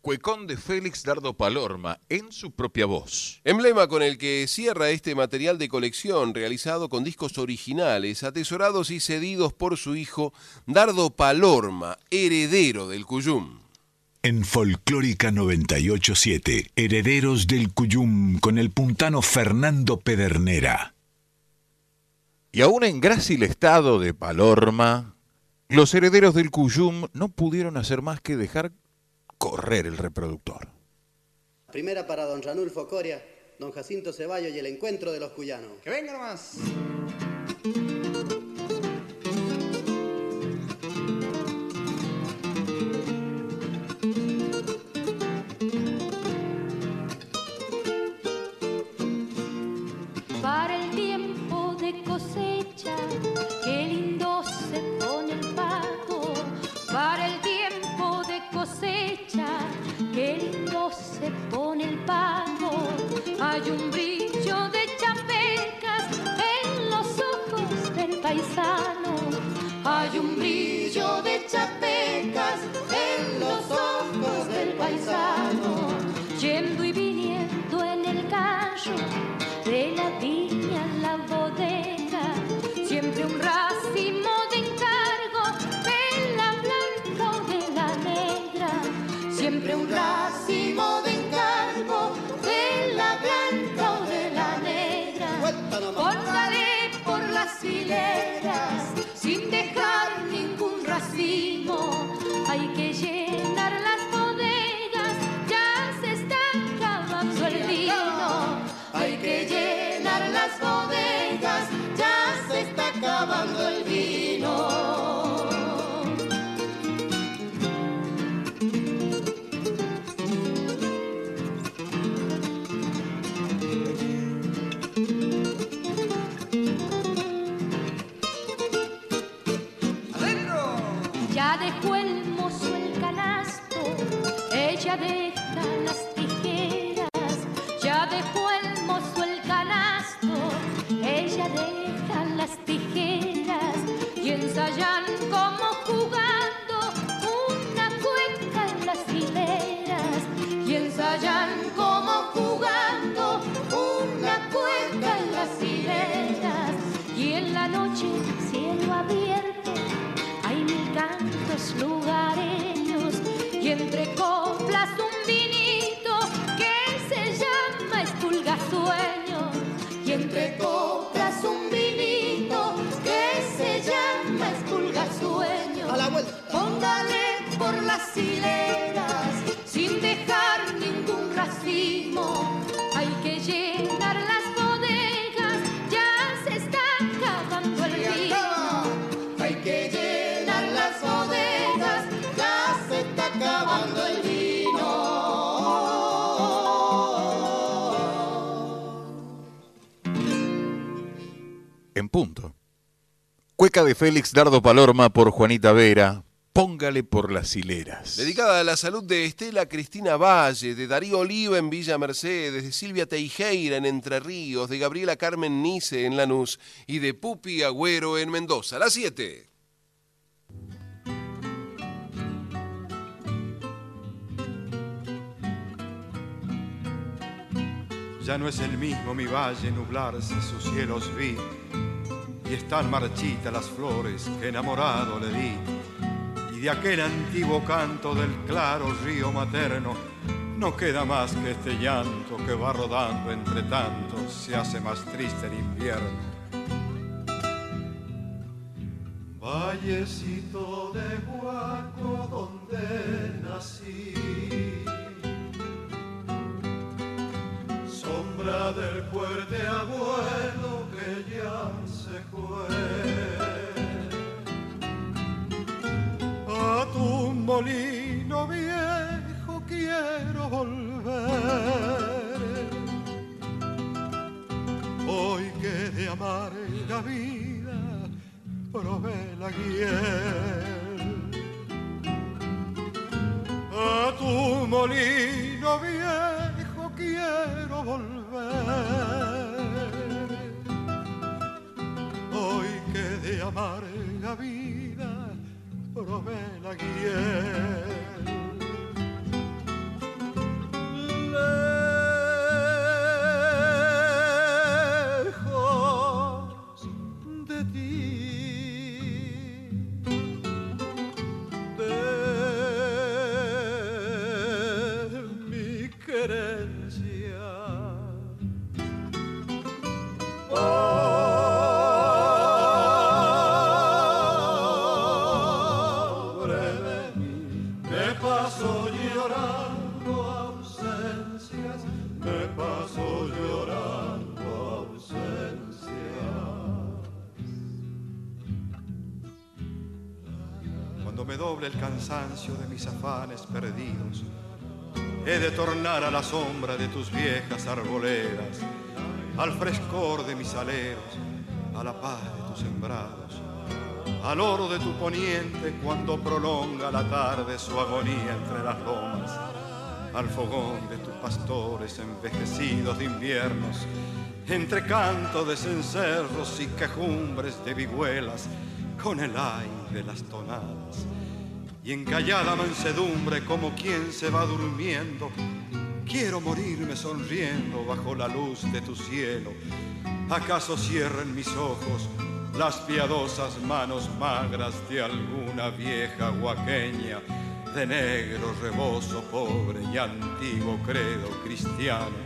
C: Cuecón de Félix Dardo Palorma, en su propia voz.
A: Emblema con el que cierra este material de colección realizado con discos originales, atesorados y cedidos por su hijo Dardo Palorma, heredero del Cuyum.
B: En Folclórica 987, Herederos del Cuyum con el puntano Fernando Pedernera.
C: Y aún en grácil estado de Palorma, los herederos del Cuyum no pudieron hacer más que dejar correr el reproductor.
G: Primera para don Ranulfo Coria, don Jacinto Ceballos y el encuentro de los cuyanos.
H: ¡Que venga nomás!
I: En los ojos del paisano. Yendo y viniendo en el carro hay mil cantos lugareños y entre coplas un vinito que se llama espulga sueño y entre coplas un vinito que se llama espulga sueño
G: A la vuelta.
I: póngale por las hileras
C: punto. Cueca de Félix Dardo Palorma por Juanita Vera. Póngale por las hileras.
A: Dedicada a la salud de Estela Cristina Valle, de Darío Oliva en Villa Mercedes, de Silvia Teijeira en Entre Ríos, de Gabriela Carmen Nice en Lanús y de Pupi Agüero en Mendoza. Las 7.
H: Ya no es el mismo mi valle nublarse, sus cielos vi, y están marchitas las flores que enamorado le di. Y de aquel antiguo canto del claro río materno, no queda más que este llanto que va rodando entre tanto, se hace más triste el invierno. Vallecito de Huaco donde nací sombra del fuerte abuelo que ya A tu molino viejo quiero volver. Hoy que de amarga vida probé la hiel. A tu molino viejo quiero volver. Hoy que de amarga vida probé la hiel. Doble el cansancio de mis afanes perdidos, he de tornar a la sombra de tus viejas arboledas, al frescor de mis aleros, a la paz de tus sembrados, al oro de tu poniente cuando prolonga la tarde su agonía entre las lomas, al fogón de tus pastores envejecidos de inviernos, entre canto de cencerros y quejumbres de vihuelas, con el aire de las tonadas y en callada mansedumbre como quien se va durmiendo. Quiero morirme sonriendo bajo la luz de tu cielo. ¿Acaso cierren mis ojos las piadosas manos magras de alguna vieja huaqueña de negro rebozo pobre y antiguo credo cristiano?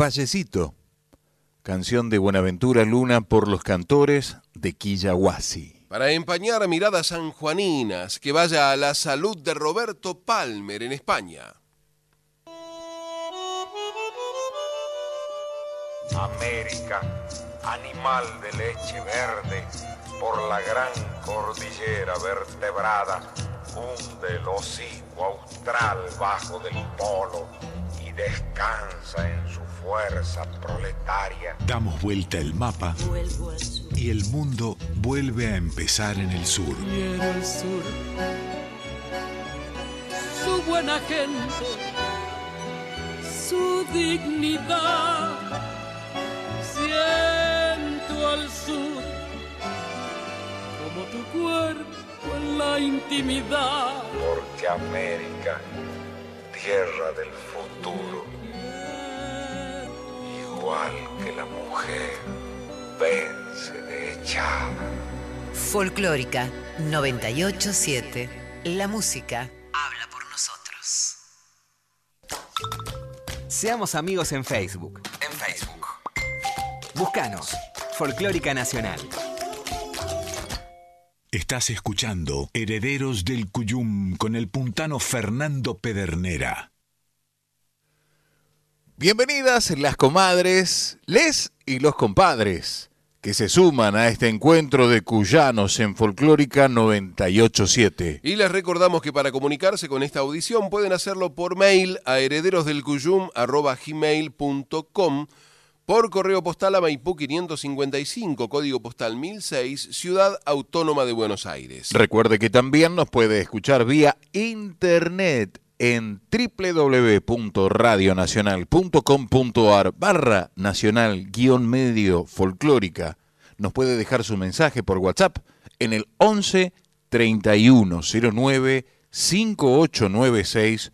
H: Vallecito,
C: canción de Buenaventura Luna por los cantores de Quillahuasi.
A: Para empañar miradas sanjuaninas, que vaya a la salud de Roberto Palmer en España.
J: América, animal de leche verde, por la gran cordillera vertebrada, hunde el hocico austral bajo del polo y descansa en su fuerza proletaria.
B: Damos vuelta el mapa y el mundo vuelve a empezar en el sur.
K: Quiero el sur, su buena gente, su dignidad. Siento al sur como tu cuerpo en la intimidad.
J: Porque América, tierra del futuro, igual que la mujer, vence de.
L: Folclórica 987. La música habla por nosotros.
M: Seamos amigos en Facebook. En Facebook. Búscanos. Folclórica Nacional.
B: Estás escuchando Herederos del Cuyum con el puntano Fernando Pedernera.
C: Bienvenidas las comadres, les y los compadres que se suman a este encuentro de cuyanos en Folclórica 987.
A: Y les recordamos que para comunicarse con esta audición pueden hacerlo por mail a herederosdelcuyum.com, por correo postal a Maipú 555, código postal 1006, Ciudad Autónoma de Buenos Aires.
C: Recuerde que también nos puede escuchar vía internet en www.radionacional.com.ar barra nacional guion medio folclórica. Nos puede dejar su mensaje por WhatsApp en el 11 3109 5896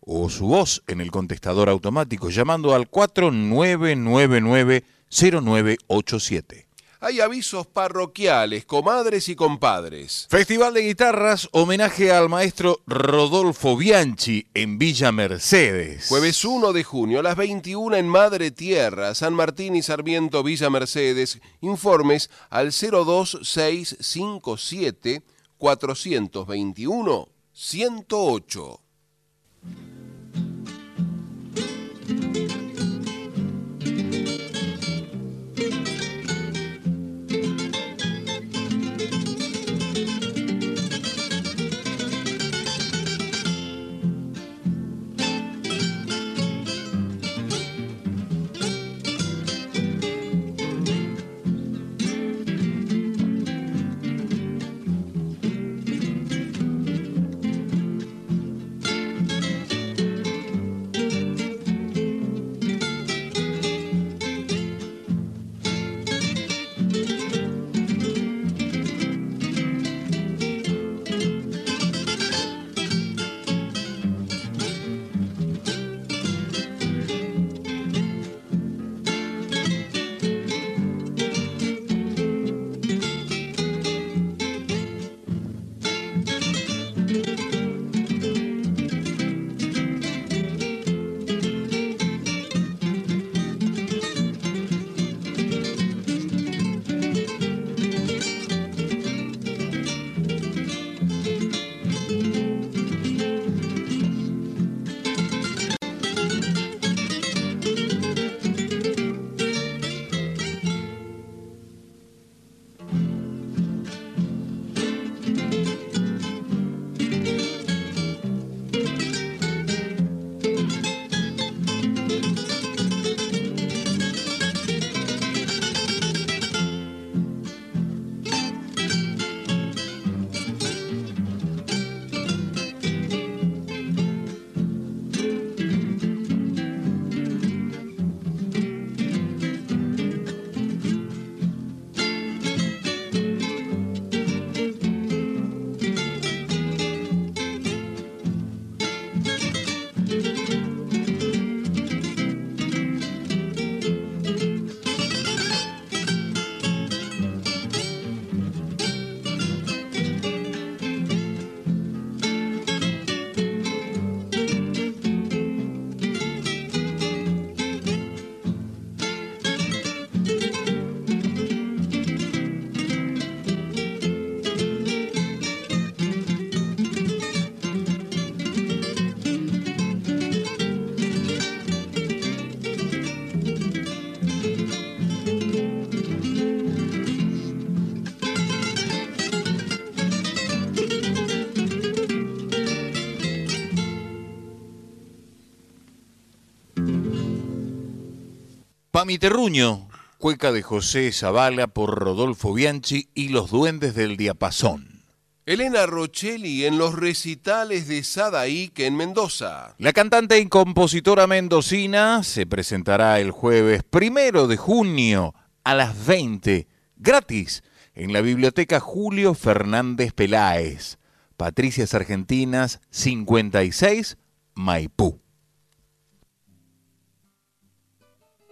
C: o su voz en el contestador automático llamando al 4999 0987.
A: Hay avisos parroquiales, comadres y compadres.
C: Festival de Guitarras, homenaje al maestro Rodolfo Bianchi en Villa Mercedes.
A: Jueves 1 de junio a las 21 en Madre Tierra, San Martín y Sarmiento, Villa Mercedes. Informes al 02657 421 108.
C: Pamiterruño, cueca de José Zavala por Rodolfo Bianchi y los duendes del diapasón.
A: Elena Rochelli en los recitales de Sadaik en Mendoza.
C: La cantante y compositora mendocina se presentará el jueves primero de junio a las 20, gratis, en la biblioteca Julio Fernández Peláez, Patricias Argentinas 56, Maipú.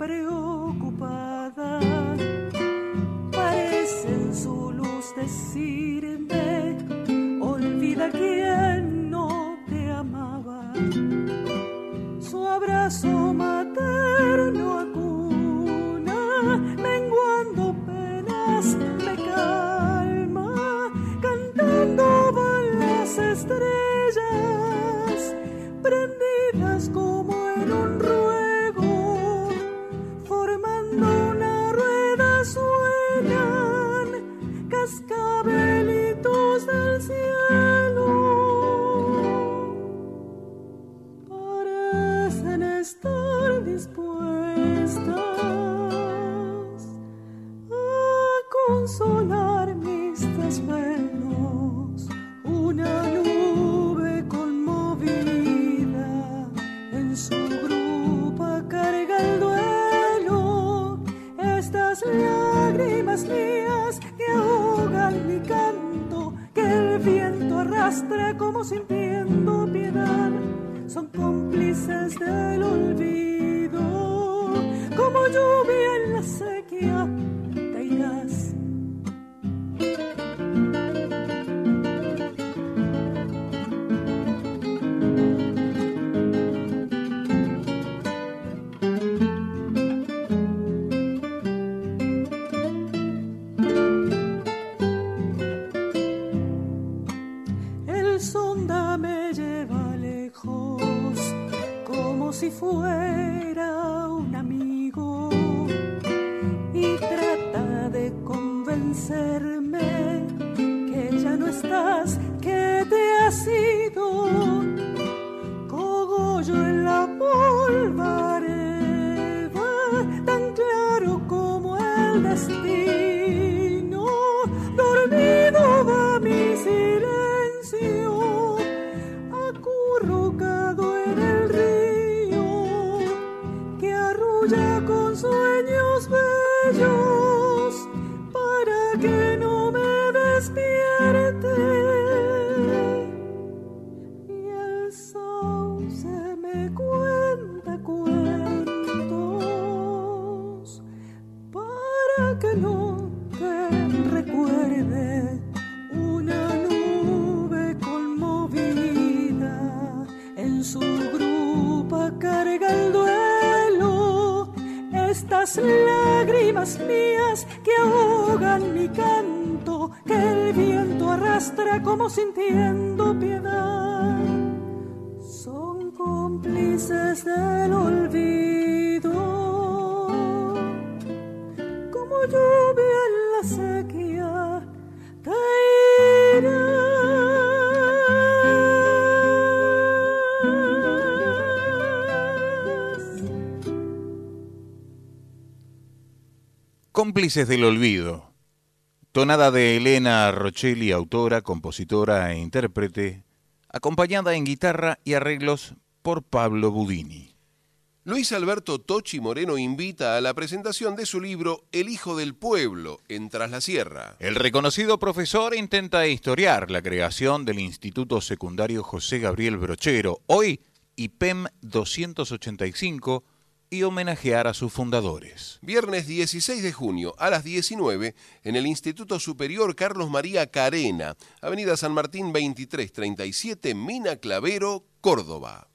N: preocupada. Parece en su luz decirme, olvida quien no te amaba. Su abrazo materno viento arrastra como sintiendo piedad, son cómplices del olvido, como lluvia en la sequía. Cómplices del olvido.
C: Tonada de Elena Rochelli, autora, compositora e intérprete, acompañada en guitarra y arreglos por Pablo Budini.
A: Luis Alberto Tochi Moreno invita a la presentación de su libro El Hijo del Pueblo en Tras la Sierra.
C: El reconocido profesor intenta historiar la creación del Instituto Secundario José Gabriel Brochero, hoy IPEM 285, y homenajear a sus fundadores.
A: Viernes 16 de junio a las 19 en el Instituto Superior Carlos María Carena, Avenida San Martín 2337, Mina Clavero, Córdoba.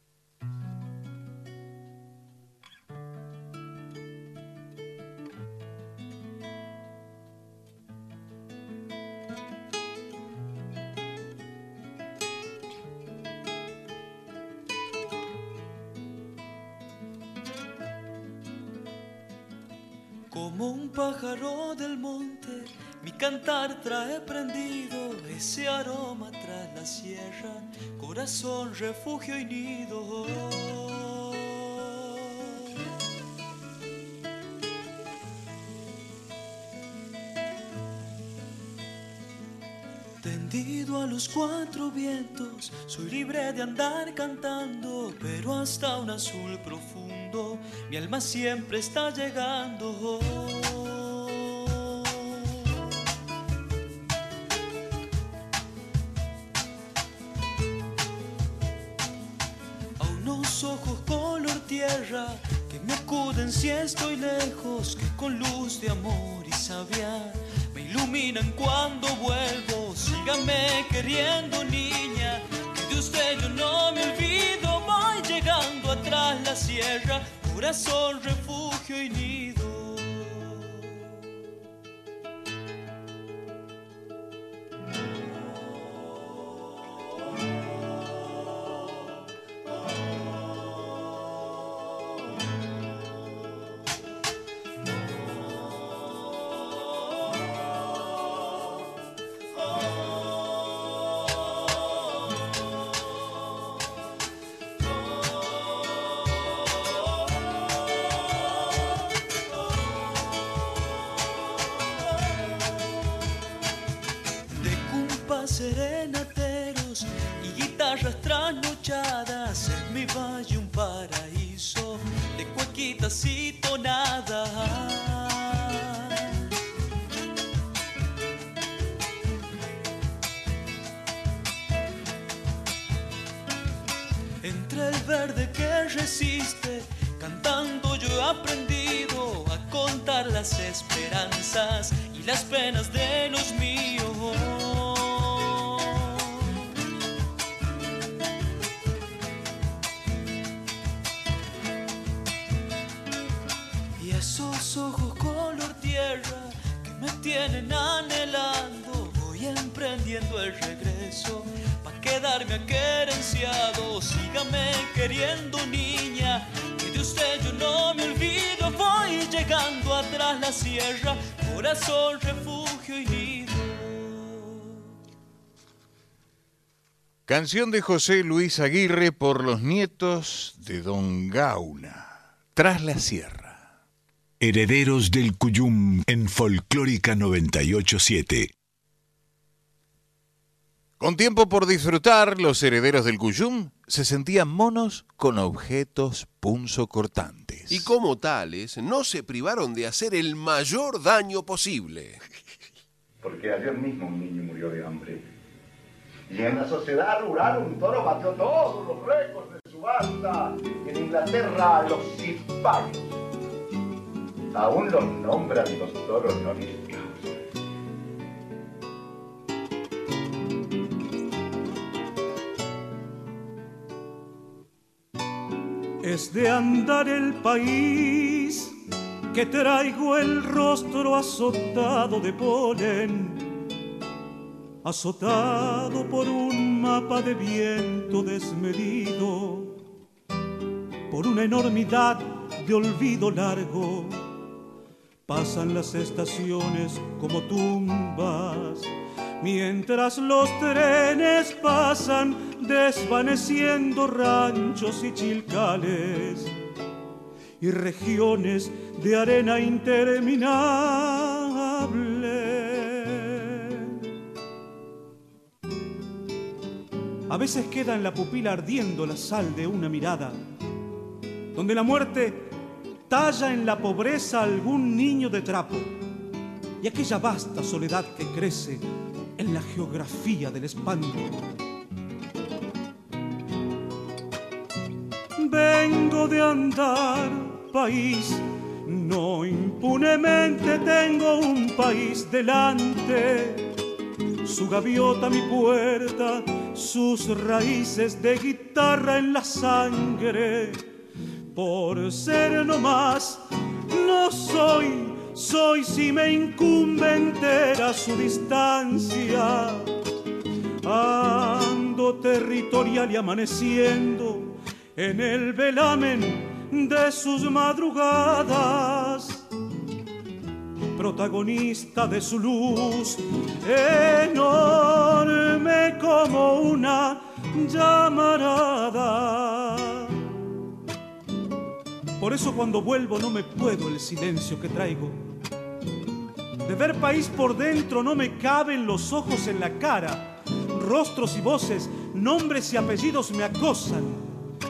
O: Como un pájaro del monte, mi cantar trae prendido ese aroma tras la sierra, corazón, refugio y nido. Tendido a los cuatro vientos, soy libre de andar cantando, pero hasta un azul profundo, mi alma siempre está llegando. A unos ojos color tierra que me acuden si estoy lejos, que con luz de amor y sabia me iluminan cuando vuelvo. Sígame queriendo, niña, de usted yo no me olvido. Voy llegando atrás la sierra, corazón, refugio y nido.
C: Canción de José Luis Aguirre por los nietos de Don Gauna. Tras la sierra.
B: Herederos del Cuyum en Folclórica 987.
C: Con tiempo por disfrutar, los herederos del Cuyum se sentían monos con objetos punzocortantes.
A: Y como tales, no se privaron de hacer el mayor daño posible.
P: Porque ayer mismo un niño murió de hambre. Y en la sociedad rural un toro batió todos los récords de subasta. Y en Inglaterra los cipayos. Aún los nombran los toros noriscos.
Q: Es de andar el país que traigo el rostro azotado de polen, azotado por un mapa de viento desmedido, por una enormidad de olvido largo. Pasan las estaciones como tumbas, mientras los trenes pasan desvaneciendo ranchos y chilcales y regiones de arena interminable. A veces queda en la pupila ardiendo la sal de una mirada, donde la muerte talla en la pobreza algún niño de trapo y aquella vasta soledad que crece en la geografía del espanto. Vengo de andar país, no impunemente tengo un país delante. Su gaviota mi puerta, sus raíces de guitarra en la sangre. Por ser no más, no soy, soy si me incumbe entera su distancia. Ando territorial y amaneciendo en el velamen de sus madrugadas. Protagonista de su luz, enorme como una llamarada. Por eso cuando vuelvo no me puedo el silencio que traigo. De ver país por dentro no me caben los ojos en la cara. Rostros y voces, nombres y apellidos me acosan,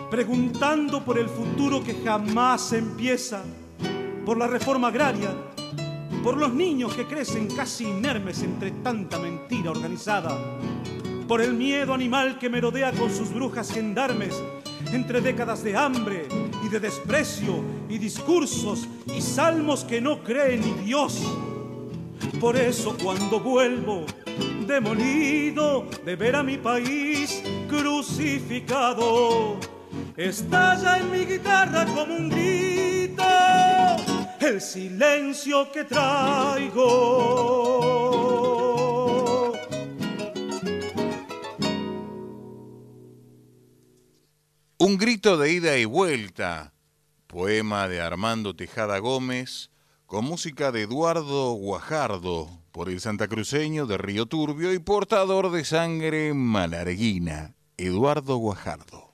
Q: preguntando por el futuro que jamás empieza, por la reforma agraria, por los niños que crecen casi inermes entre tanta mentira organizada, por el miedo animal que merodea con sus brujas gendarmes entre décadas de hambre y de desprecio y discursos y salmos que no cree ni Dios. Por eso cuando vuelvo demolido de ver a mi país crucificado, estalla en mi guitarra como un grito el silencio que traigo.
C: Un grito de ida y vuelta, poema de Armando Tejada Gómez, con música de Eduardo Guajardo, por el santacruceño de Río Turbio y portador de sangre malarguina, Eduardo Guajardo.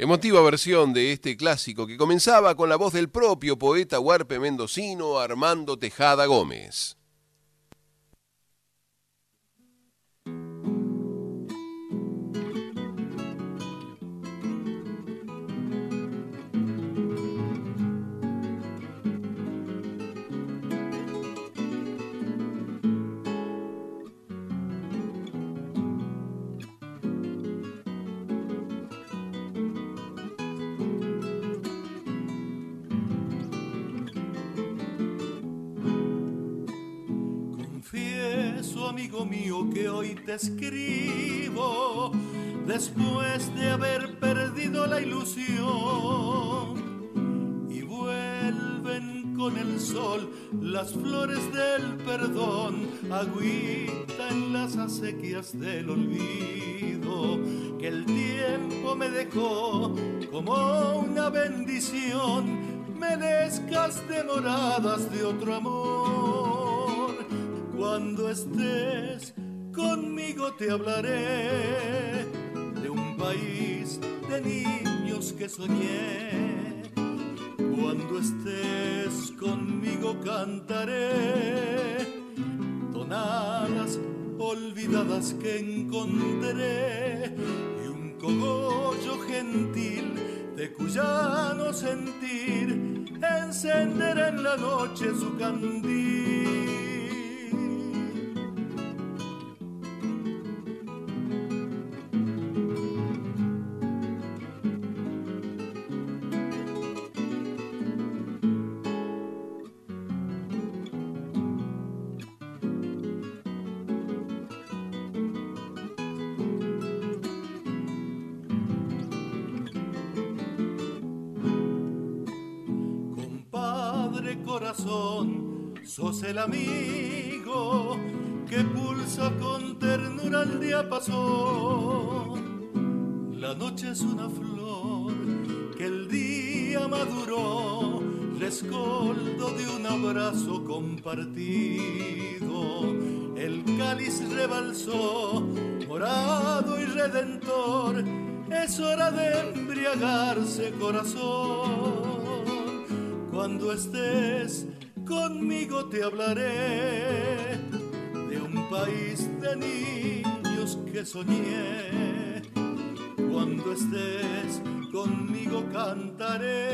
A: Emotiva versión de este clásico que comenzaba con la voz del propio poeta huarpe mendocino Armando Tejada Gómez.
R: Amigo mío, que hoy te escribo después de haber perdido la ilusión y vuelven con el sol las flores del perdón, agüita en las acequias del olvido que el tiempo me dejó como una bendición, melescas demoradas de otro amor. Cuando estés conmigo te hablaré de un país de niños que soñé. Cuando estés conmigo cantaré tonadas olvidadas que encontré y un cogollo gentil de cuyano sentir encender en la noche su candil. Amigo que pulsa con ternura el diapasón. La noche es una flor que el día maduró, rescoldo de un abrazo compartido. El cáliz rebalsó, morado y redentor, es hora de embriagarse corazón. Cuando estés conmigo te hablaré de un país de niños que soñé. Cuando estés conmigo cantaré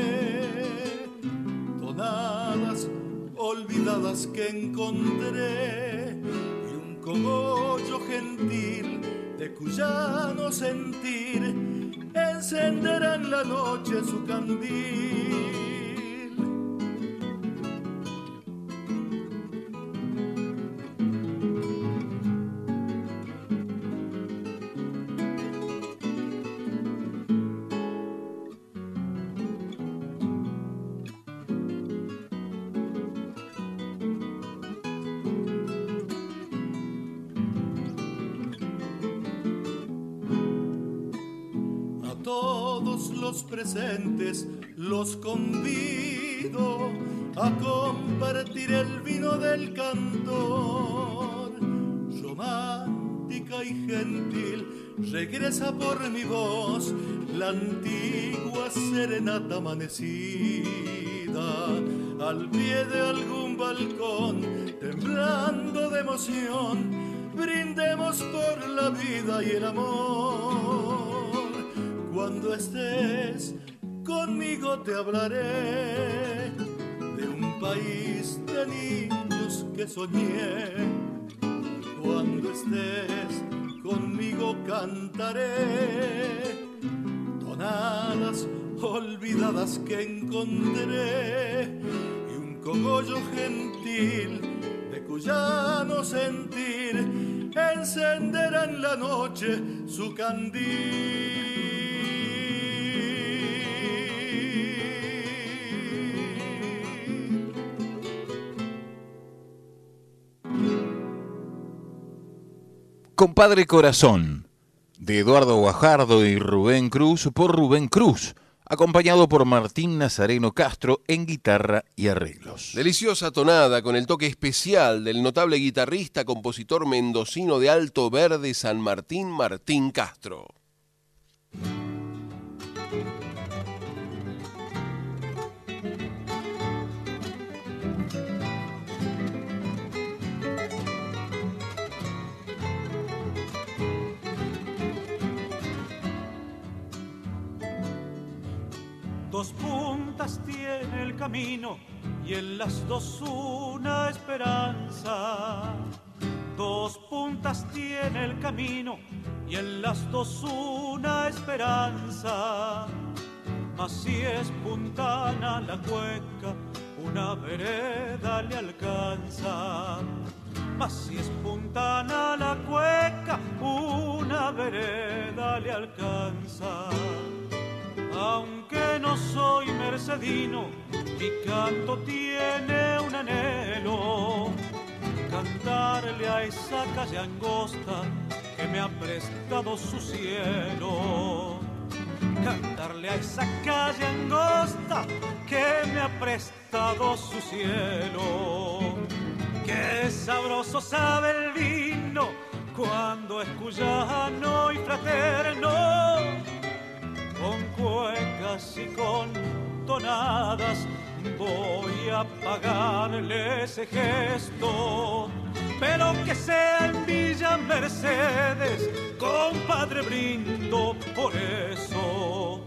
R: tonadas olvidadas que encontré y un cogollo gentil de cuyano sentir encenderá en la noche su candil. Los convido a compartir el vino del cantor. Romántica y gentil, regresa por mi voz la antigua serenata amanecida al pie de algún balcón, temblando de emoción. Brindemos por la vida y el amor. Cuando estés conmigo te hablaré de un país de niños que soñé. Cuando estés conmigo cantaré tonadas olvidadas que encontré y un cogollo gentil de cuyano sentir encenderá en la noche su candil.
C: Compadre Corazón, de Eduardo Guajardo y Rubén Cruz por Rubén Cruz, acompañado por Martín Nazareno Castro en guitarra y arreglos.
A: Deliciosa tonada con el toque especial del notable guitarrista, compositor mendocino de Alto Verde San Martín, Martín Castro.
Q: Dos puntas tiene el camino y en las dos una esperanza. Dos puntas tiene el camino y en las dos una esperanza. Mas si es puntana la cueca, una vereda le alcanza. Mas si es puntana la cueca, una vereda le alcanza. Soy mercedino, mi canto tiene un anhelo. Cantarle a esa calle angosta que me ha prestado su cielo. Cantarle a esa calle angosta que me ha prestado su cielo. Qué sabroso sabe el vino cuando es cuyano y fraterno con cuecas y con tonadas voy a pagarle ese gesto. Pero que sea en Villa Mercedes, compadre brindo por eso.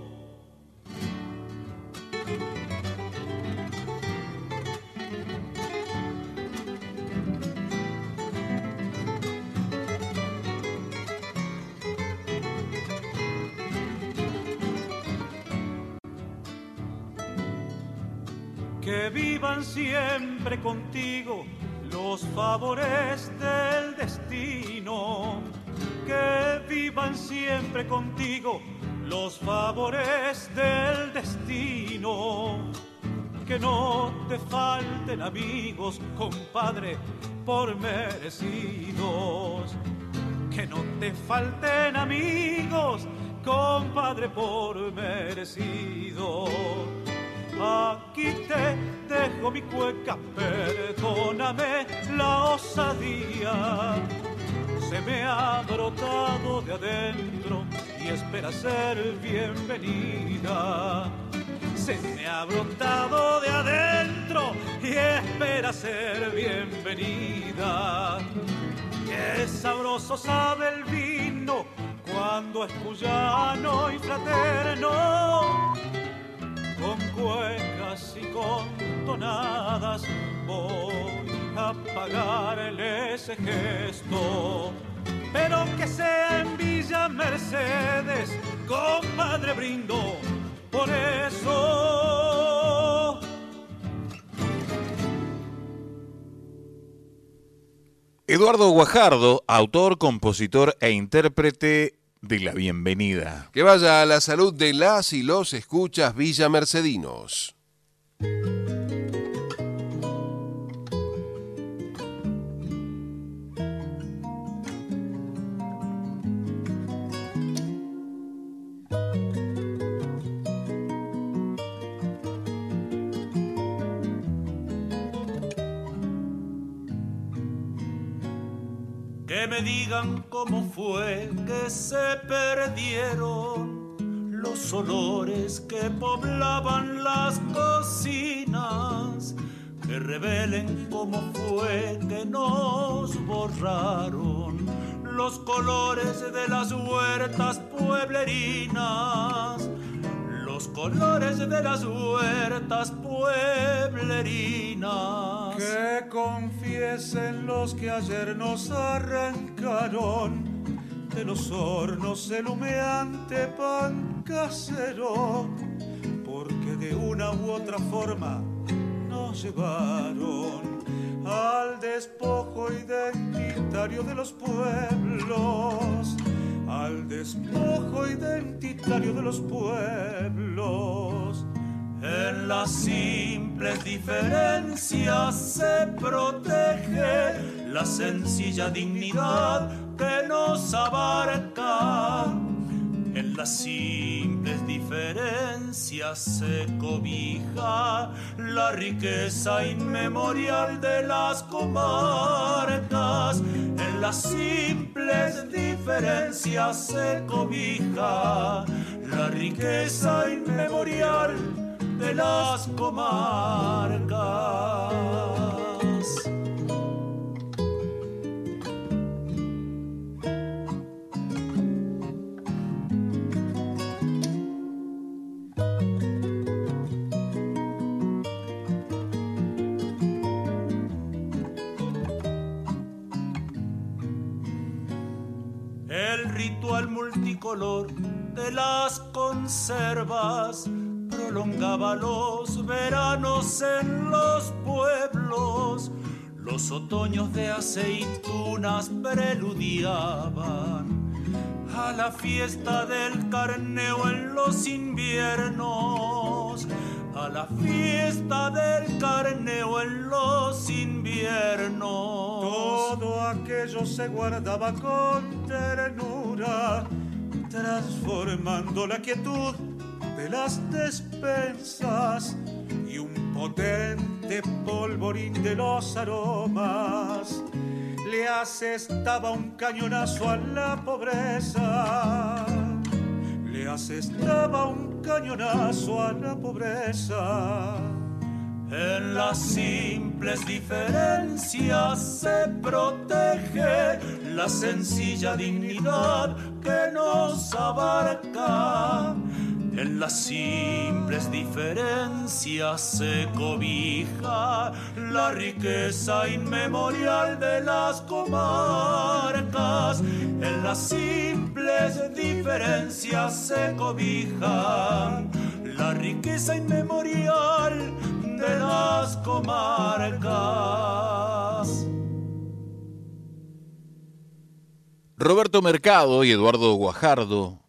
Q: Que vivan siempre contigo los favores del destino, que vivan siempre contigo los favores del destino, que no te falten amigos, compadre, por merecidos, que no te falten amigos, compadre, por merecidos Aquí te dejo mi cueca, perdóname la osadía. Se me ha brotado de adentro y espera ser bienvenida. Se me ha brotado de adentro y espera ser bienvenida. Qué sabroso sabe el vino cuando es cuyano y fraterno con cuecas y con tonadas voy a pagarle ese gesto. Pero que sea en Villa Mercedes, compadre brindo por eso.
C: Eduardo Guajardo, autor, compositor e intérprete de la bienvenida.
A: Que vaya a la salud de las y los escuchas Villa Mercedinos.
S: Que me digan cómo fue que se perdieron los olores que poblaban las cocinas, que revelen cómo fue que nos borraron los colores de las huertas pueblerinas los colores de las huertas pueblerinas.
Q: Que confiesen los que ayer nos arrancaron de los hornos el humeante pan casero, porque de una u otra forma nos llevaron al despojo identitario de los pueblos al despojo identitario de los pueblos.
S: En las simples diferencias se protege la sencilla dignidad que nos abarca. En las simples diferencias se cobija la riqueza inmemorial de las comarcas. En las simples diferencias se cobija la riqueza inmemorial de las comarcas. El ritual multicolor de las conservas prolongaba los veranos en los pueblos. Los otoños de aceitunas preludiaban a la fiesta del carneo en los inviernos. A la fiesta del carneo en los inviernos.
Q: Todo aquello se guardaba con ternura, transformando la quietud de las despensas y un potente polvorín de los aromas. Le asestaba un cañonazo a la pobreza. Le asestaba un cañonazo a la pobreza.
S: En las simples diferencias se protege la sencilla dignidad que nos abarca. En las simples diferencias se cobija la riqueza inmemorial de las comarcas. En las simples diferencias se cobija la riqueza inmemorial de las comarcas.
C: Roberto Mercado y Eduardo Guajardo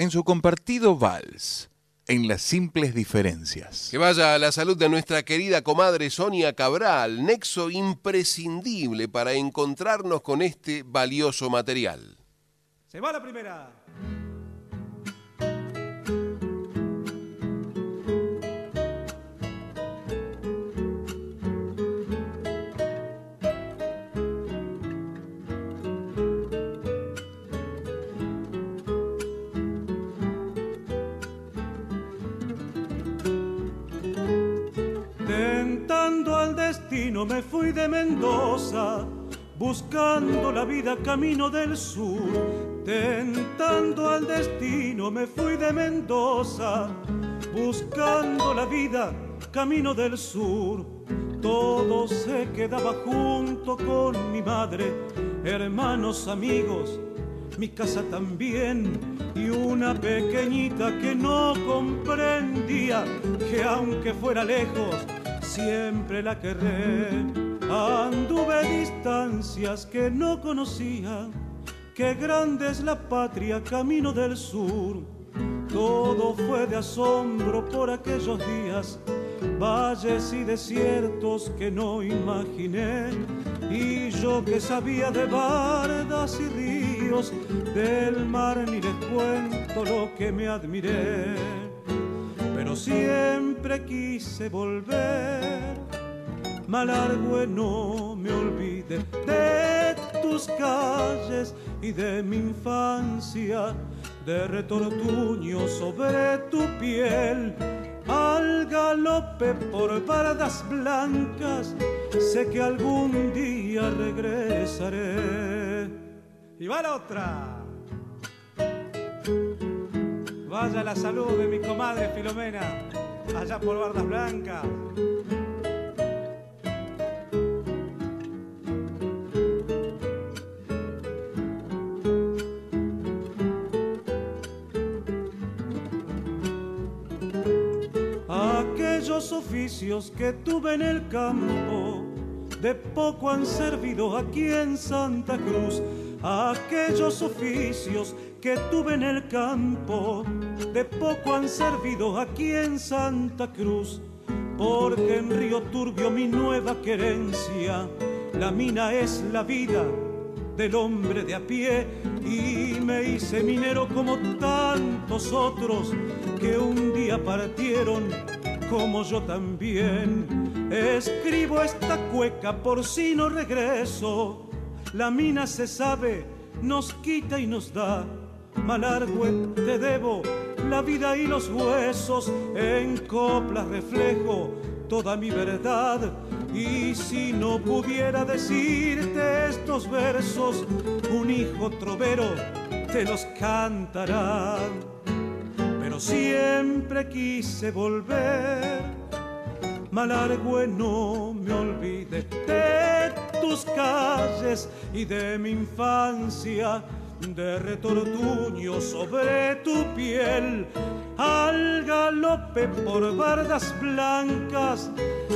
C: en su compartido vals, en las simples diferencias.
A: Que vaya a la salud de nuestra querida comadre Sonia Cabral, nexo imprescindible para encontrarnos con este valioso material.
Q: Se va la primera. Destino me fui de Mendoza, buscando la vida camino del sur. Tentando al destino me fui de Mendoza, buscando la vida camino del sur. Todo se quedaba junto con mi madre, hermanos, amigos, mi casa también y una pequeñita que no comprendía que aunque fuera lejos siempre la querré. Anduve distancias que no conocía, qué grande es la patria camino del sur. Todo fue de asombro por aquellos días, valles y desiertos que no imaginé. Y yo que sabía de bardas y ríos, del mar ni les cuento lo que me admiré. Pero siempre quise volver, malargüe no me olvide de tu tus calles y de mi infancia, de retortuño sobre tu piel. Al galope por paradas blancas, sé que algún día regresaré. Y va la otra. Vaya la salud de mi comadre Filomena, allá por Bardas Blancas. Aquellos oficios que tuve en el campo, de poco han servido aquí en Santa Cruz. Aquellos oficios que tuve en el campo, de poco han servido aquí en Santa Cruz, porque en Río Turbio mi nueva querencia, la mina es la vida del hombre de a pie y me hice minero como tantos otros que un día partieron como yo también. Escribo esta cueca por si no regreso. La mina se sabe, nos quita y nos da. Malargüe te debo la vida y los huesos. En coplas reflejo toda mi verdad. Y si no pudiera decirte estos versos, un hijo trovero te los cantará. Pero siempre quise volver. Malargüe, no me olvide de tus calles y de mi infancia, de retortuño sobre tu piel. Al galope por bardas blancas,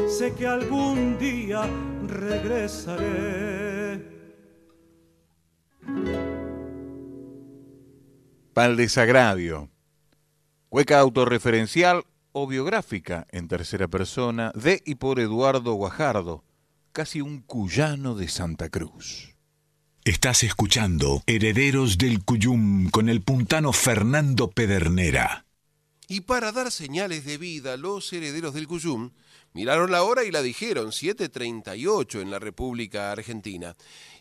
Q: sé que algún día regresaré.
C: Para el desagravio. Cueca autorreferencial o biográfica en tercera persona de y por Eduardo Guajardo, casi un cuyano de Santa Cruz.
B: Estás escuchando Herederos del Cuyum con el puntano Fernando Pedernera.
A: Y para dar señales de vida, los herederos del Cuyum miraron la hora y la dijeron, 7.38 en la República Argentina.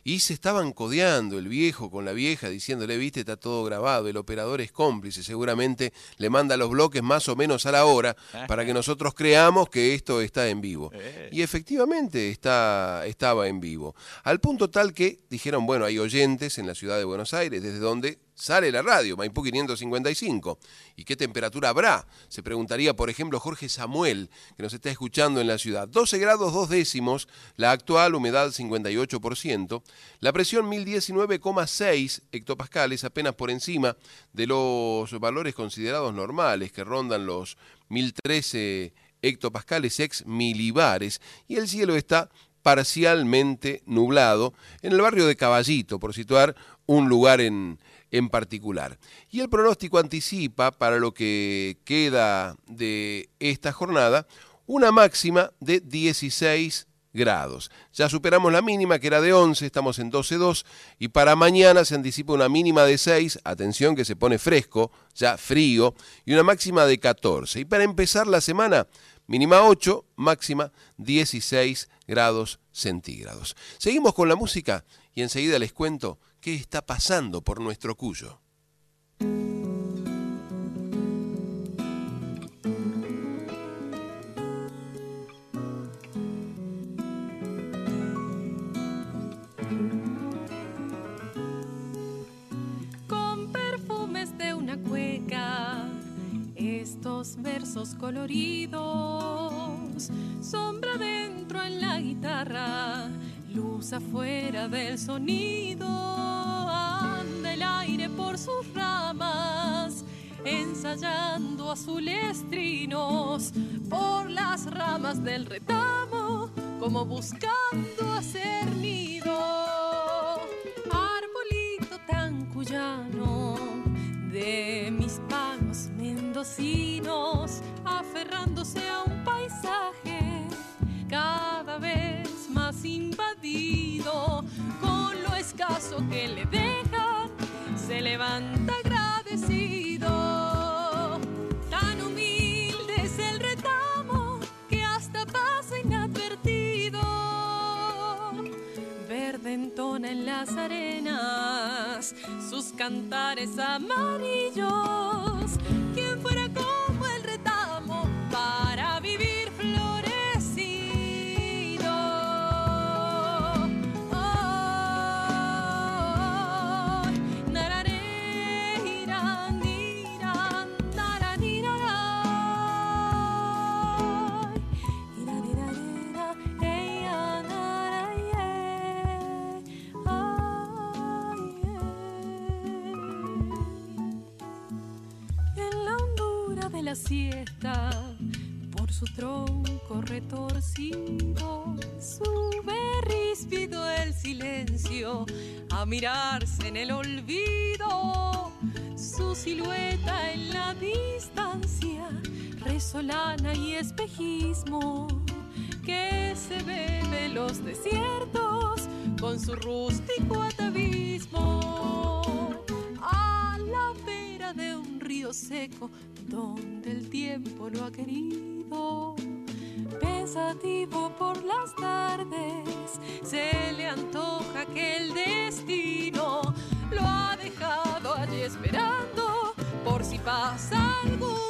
A: Y se estaban codeando el viejo con la vieja, diciéndole, viste, está todo grabado, el operador es cómplice, seguramente le manda los bloques más o menos a la hora para que nosotros creamos que esto está en vivo. Y efectivamente está, estaba en vivo. Al punto tal que dijeron, bueno, hay oyentes en la ciudad de Buenos Aires, desde donde sale la radio, Maipú 555. ¿Y qué temperatura habrá? Se preguntaría, por ejemplo, Jorge Samuel, que nos está escuchando en la ciudad. 12 grados 2 décimos, la actual humedad 58%, la presión 1019,6 hectopascales, apenas por encima de los valores considerados normales, que rondan los 1013 hectopascales ex milibares, y el cielo está parcialmente nublado en el barrio de Caballito, por situar un lugar en, en particular. Y el pronóstico anticipa para lo que queda de esta jornada una máxima de 16 grados. Ya superamos la mínima que era de 11, estamos en 12.2 y para mañana se anticipa una mínima de 6, atención que se pone fresco, ya frío, y una máxima de 14. Y para empezar la semana, mínima 8, máxima 16 grados centígrados. Seguimos con la música y enseguida les cuento qué está pasando por nuestro Cuyo.
I: Versos coloridos, sombra dentro en la guitarra, luz afuera del sonido, anda el aire por sus ramas, ensayando azules trinos por las ramas del retamo, como buscando hacer nido. Arbolito tan cuyano de mis palos mendocinos, aferrándose a un paisaje invadido con lo escaso que le dejan, se levanta agradecido. Tan humilde es el retamo que hasta pasa inadvertido. Verde entona
K: en las arenas, sus cantares amarillos. ¿Quién fuera como el retamo para siesta, por su tronco retorcido, sube ríspido el silencio a mirarse en el olvido. Su silueta en la distancia, resolana y espejismo, que se ve de los desiertos con su rústico atavismo. A la vera de un río seco donde el tiempo lo ha querido. Pensativo por las tardes, se le antoja que el destino lo ha dejado allí esperando por si pasa algún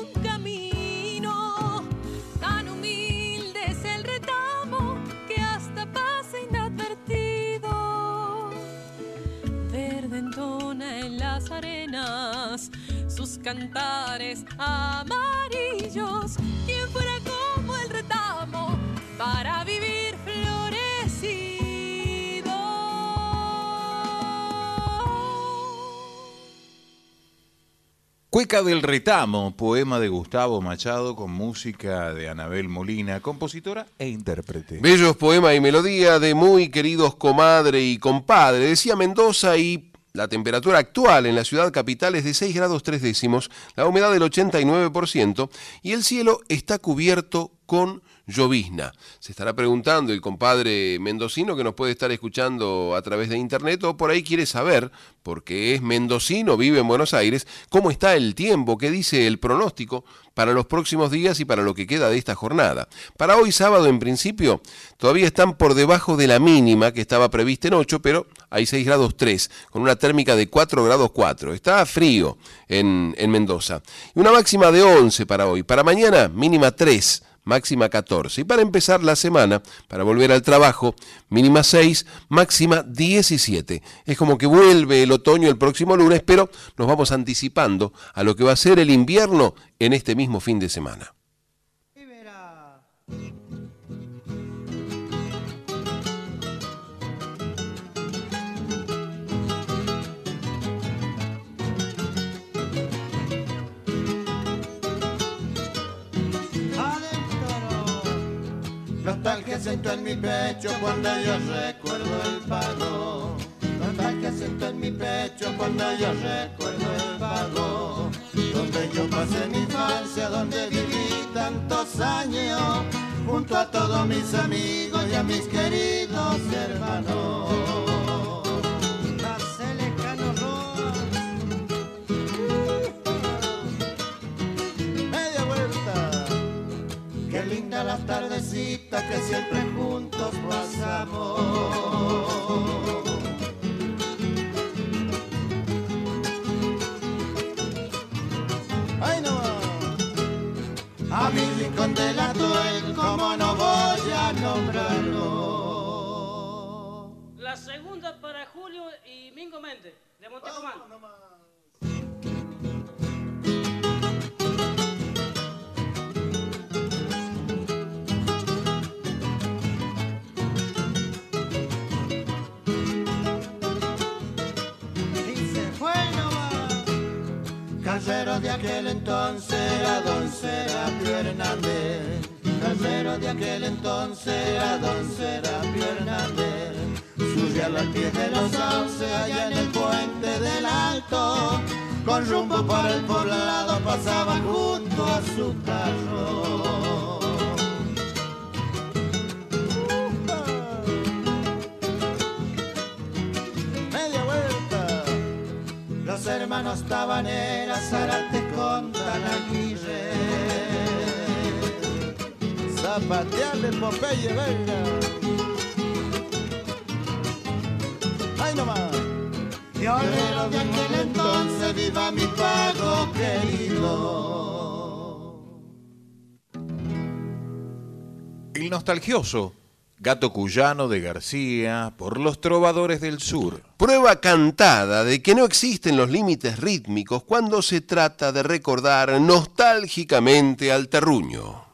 K: cantares amarillos. ¿Quién fuera como el retamo para vivir florecido?
C: Cueca del Retamo, poema de Gustavo Machado con música de Anabel Molina, compositora e intérprete.
A: Bellos poemas y melodía de muy queridos comadre y compadre. Decía Mendoza y la temperatura actual en la ciudad capital es de 6 grados 3 décimos, la humedad del 89% y el cielo está cubierto con llovizna. Se estará preguntando el compadre mendocino que nos puede estar escuchando a través de internet o por ahí quiere saber, porque es mendocino, vive en Buenos Aires, cómo está el tiempo, qué dice el pronóstico para los próximos días y para lo que queda de esta jornada. Para hoy sábado, en principio, todavía están por debajo de la mínima que estaba prevista en 8, pero hay 6 grados 3, con una térmica de 4 grados 4. Está frío en, en Mendoza. Y una máxima de 11 para hoy. Para mañana, mínima 3 máxima 14. Y para empezar la semana, para volver al trabajo, mínima 6, máxima 17. Es como que vuelve el otoño el próximo lunes, pero nos vamos anticipando a lo que va a ser el invierno en este mismo fin de semana.
T: Nostalgia siento en mi pecho cuando yo recuerdo el pago. Nostalgia siento en mi pecho cuando yo recuerdo el pago. Donde yo pasé mi infancia, donde viví tantos años. Junto a todos mis amigos y a mis queridos hermanos. Las tardecitas que siempre juntos pasamos. ¡Ay no! A mi rincón del el como no voy a nombrarlo.
U: La segunda para Julio y Mingo Méndez, de Montecomán.
T: Casero de aquel entonces era don Serapio Hernández. De aquel entonces era don Serapio Hernández. Al pie de los sauces allá en el puente del Alto. Con rumbo por el poblado pasaba junto a su carro. Hermanos Tabaneras, Zárate con Tanaquille. Zapatearle Popeye, venga. Ay, nomás. Violero de aquel entonces, viva mi pago querido.
C: El nostalgioso Gato Cuyano de García por los trovadores del sur.
V: Prueba cantada de que no existen los límites rítmicos cuando se trata de recordar nostálgicamente al terruño.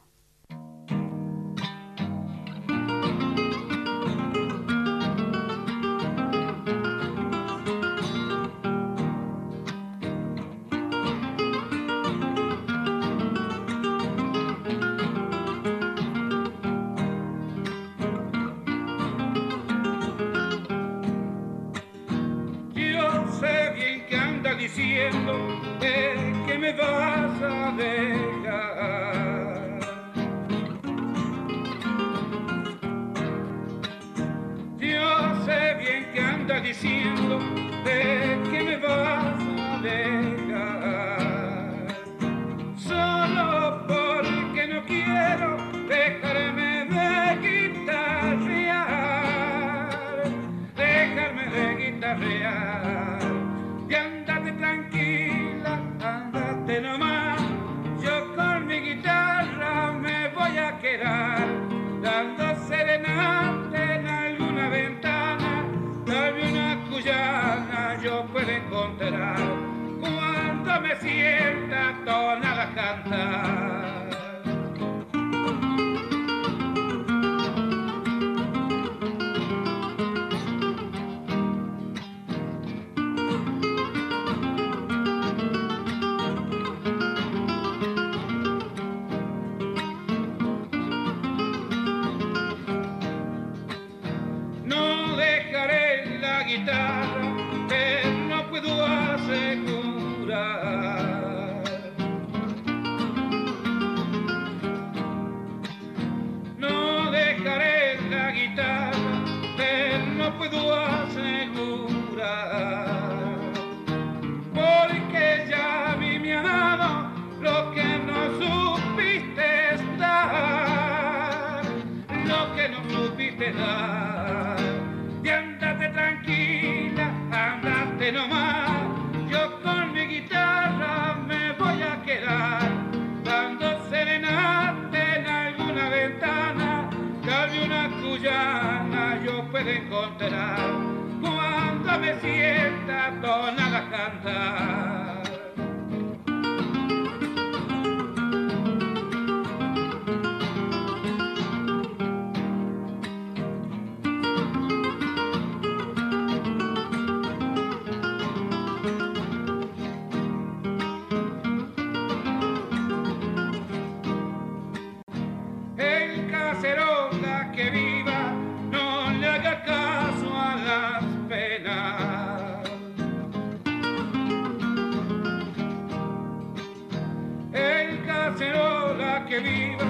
W: Cacerola que viva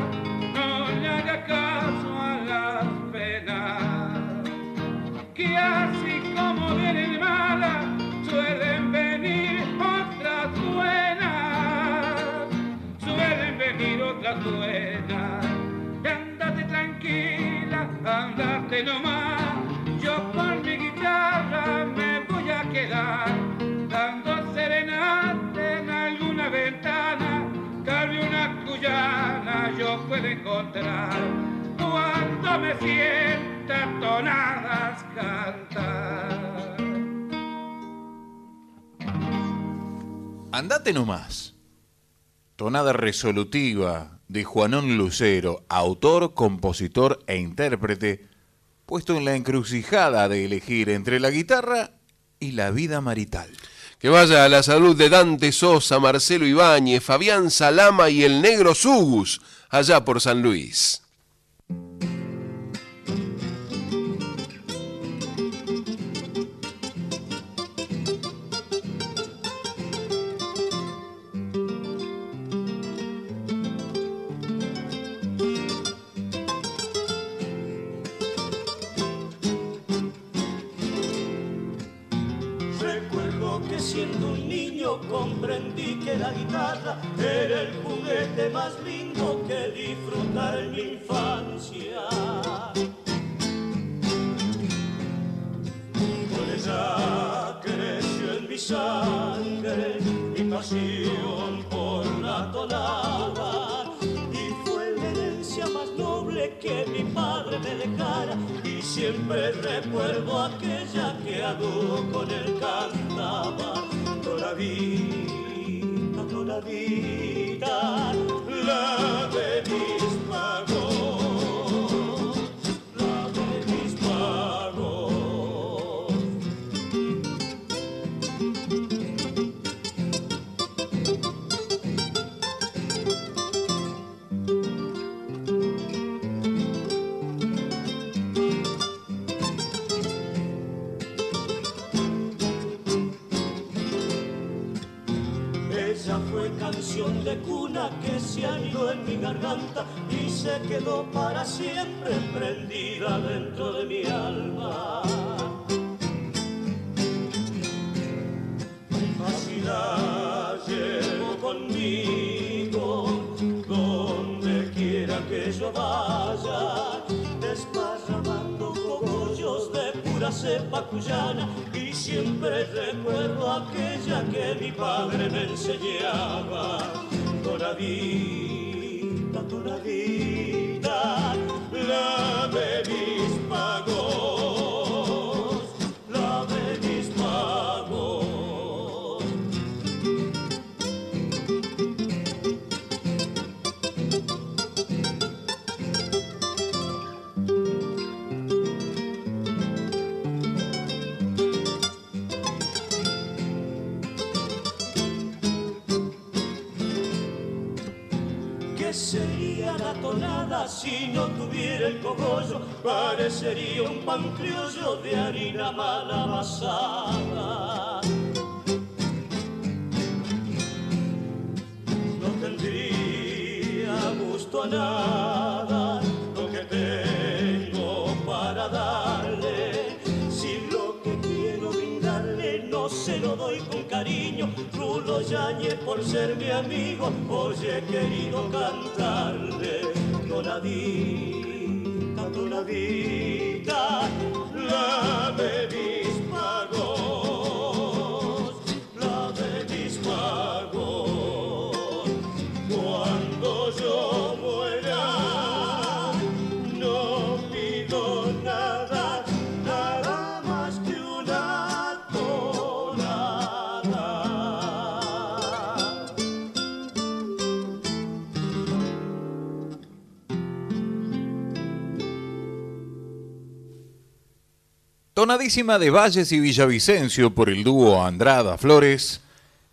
W: no le haga caso a las penas. Que así como vienen malas, suelen venir otras buenas. Suelen venir otras buenas. Y andate tranquila, andate nomás. Yo con mi guitarra me voy a quedar encontrar cuando me sienta tonadas cantar.
C: Andate nomás. Tonada resolutiva de Juanón Lucero, autor, compositor e intérprete, puesto en la encrucijada de elegir entre la guitarra y la vida marital.
V: Que vaya a la salud de Dante Sosa, Marcelo Ibáñez, Fabián Salama y el negro Sugus, allá por San Luis.
X: La guitarra era el juguete más lindo que disfrutar en mi infancia. Con ya creció en mi sangre mi pasión por la tonada y fue la herencia más noble que mi padre me dejara y siempre recuerdo aquella que a con él cantaba tonadita, tonadita la de mis pagos en mi garganta y se quedó para siempre prendida dentro de mi alma. Así la llevo conmigo donde quiera que yo vaya, desparramando cogollos de pura cepa cuyana y siempre recuerdo aquella que mi padre me enseñaba. Tonadita, tonadita, la de si no tuviera el cogollo? Parecería un pan criollo de harina mal amasada. No tendría gusto a nada lo que tengo para darle. Si lo que quiero brindarle no se lo doy con cariño, Rulo Yañez por ser mi amigo, hoy he querido cantarle tonadita, tonadita, la de
C: Tonadísima de Valles y Villavicencio por el dúo Andrada Flores,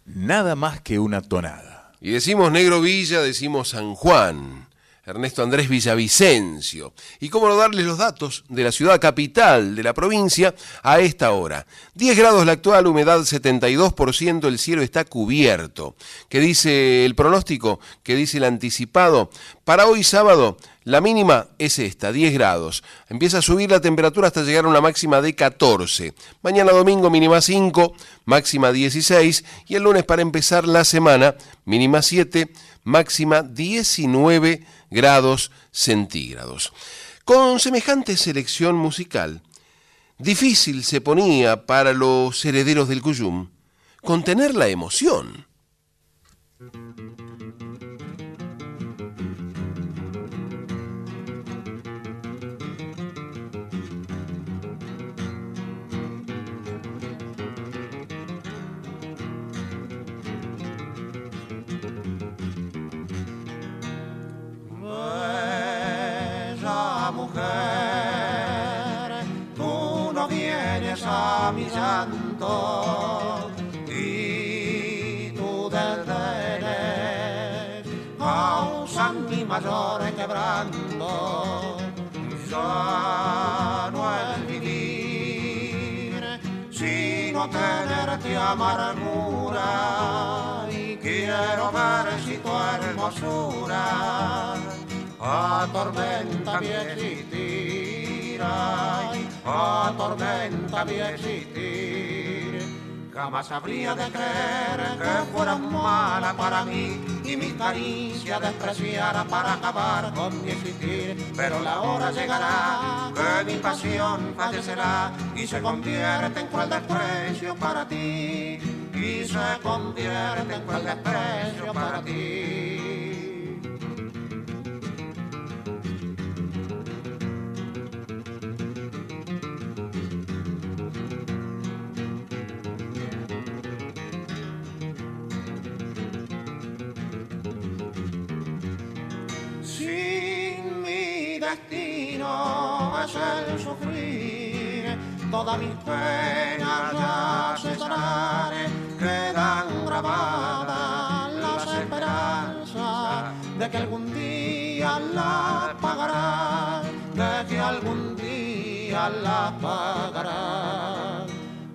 C: nada más que una tonada.
A: Y decimos Negro Villa, decimos San Juan, Ernesto Andrés Villavicencio. Y cómo no darles los datos de la ciudad capital de la provincia a esta hora. 10 grados la actual, humedad 72%, el cielo está cubierto. ¿Qué dice el pronóstico? ¿Qué dice el anticipado? Para hoy sábado, la mínima es esta, 10 grados. Empieza a subir la temperatura hasta llegar a una máxima de 14. Mañana domingo mínima 5, máxima 16. Y el lunes para empezar la semana, mínima 7, máxima 19 grados centígrados. Con semejante selección musical, difícil se ponía para los herederos del Cuyum contener la emoción.
T: Mujer, tú no vienes a mi llanto y tú detienes causan mi mayor quebranto. Ya no es vivir sino tenerte amargura y quiero ver si tu hermosura atormenta mi existir, ay, atormenta mi existir. Jamás habría de creer que fueras mala para mí y mi caricia despreciará para acabar con mi existir. Pero la hora llegará que mi pasión fallecerá y se convierte en cruel desprecio para ti. Y se convierte en cruel desprecio para ti. Destino es el sufrir, todas mis penas ya cesarán, quedan grabadas las esperanzas de que algún día la pagará, de que algún día la pagará.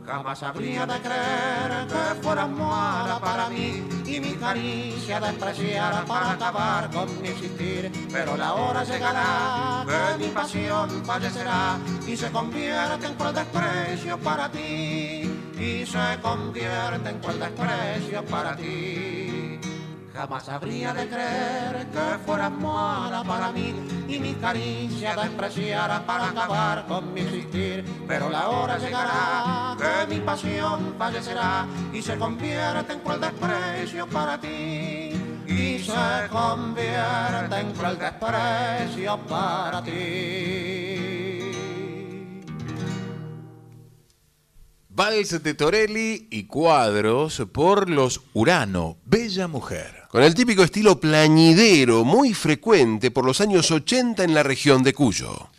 T: Jamás habría de creer que fueras mala para mí y mi caricia despreciara para acabar con mi existir. Pero la hora llegará que mi pasión fallecerá y se convierte en cruel desprecio para ti. Y se convierte en cruel desprecio para ti. Jamás habría de creer que fueras mala para mí y mi caricia despreciara para acabar con mi existir. Pero la hora llegará que mi pasión fallecerá y se convierte en cruel desprecio para ti. Y se convierte en cruel desprecio para ti.
C: Vals de Torelli y cuadros por los Urano, Bella Mujer.
A: Con el típico estilo plañidero, muy frecuente por los años 80 en la región de Cuyo.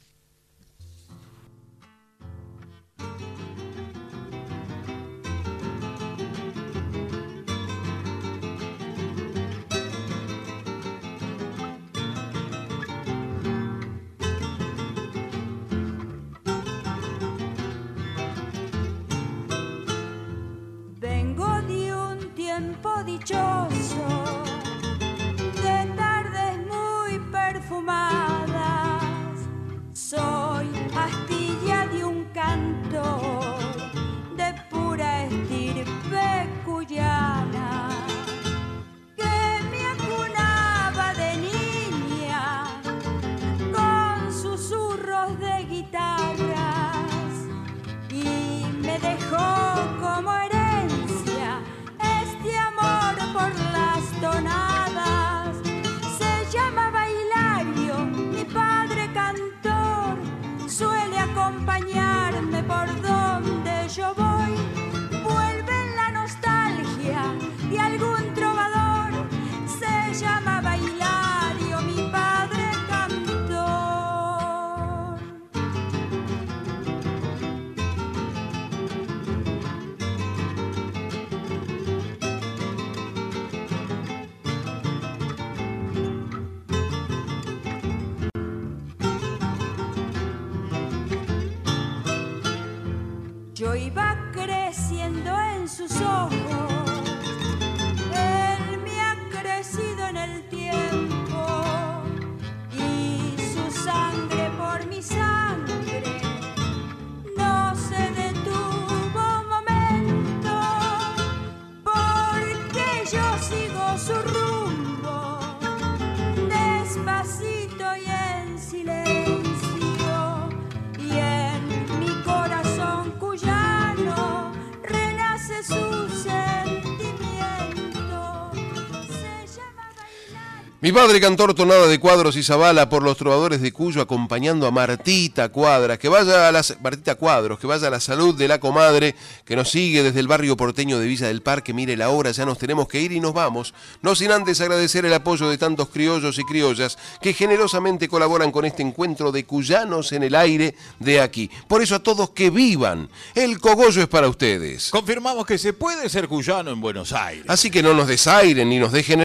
Y: Tiempo sus ojos,
A: Mi padre cantor tonada de cuadros y zabala por los trovadores de Cuyo acompañando a Martita Cuadras, que vaya a las Martita Cuadros, que vaya a la salud de la comadre que nos sigue desde el barrio porteño de Villa del Parque. Mire la hora, ya nos tenemos que ir y nos vamos. No sin antes agradecer el apoyo de tantos criollos y criollas que generosamente colaboran con este encuentro de cuyanos en el aire de aquí. Por eso a todos que vivan. El cogollo es para ustedes.
C: Confirmamos que se puede ser cuyano en Buenos Aires.
A: Así que no nos desairen ni nos dejen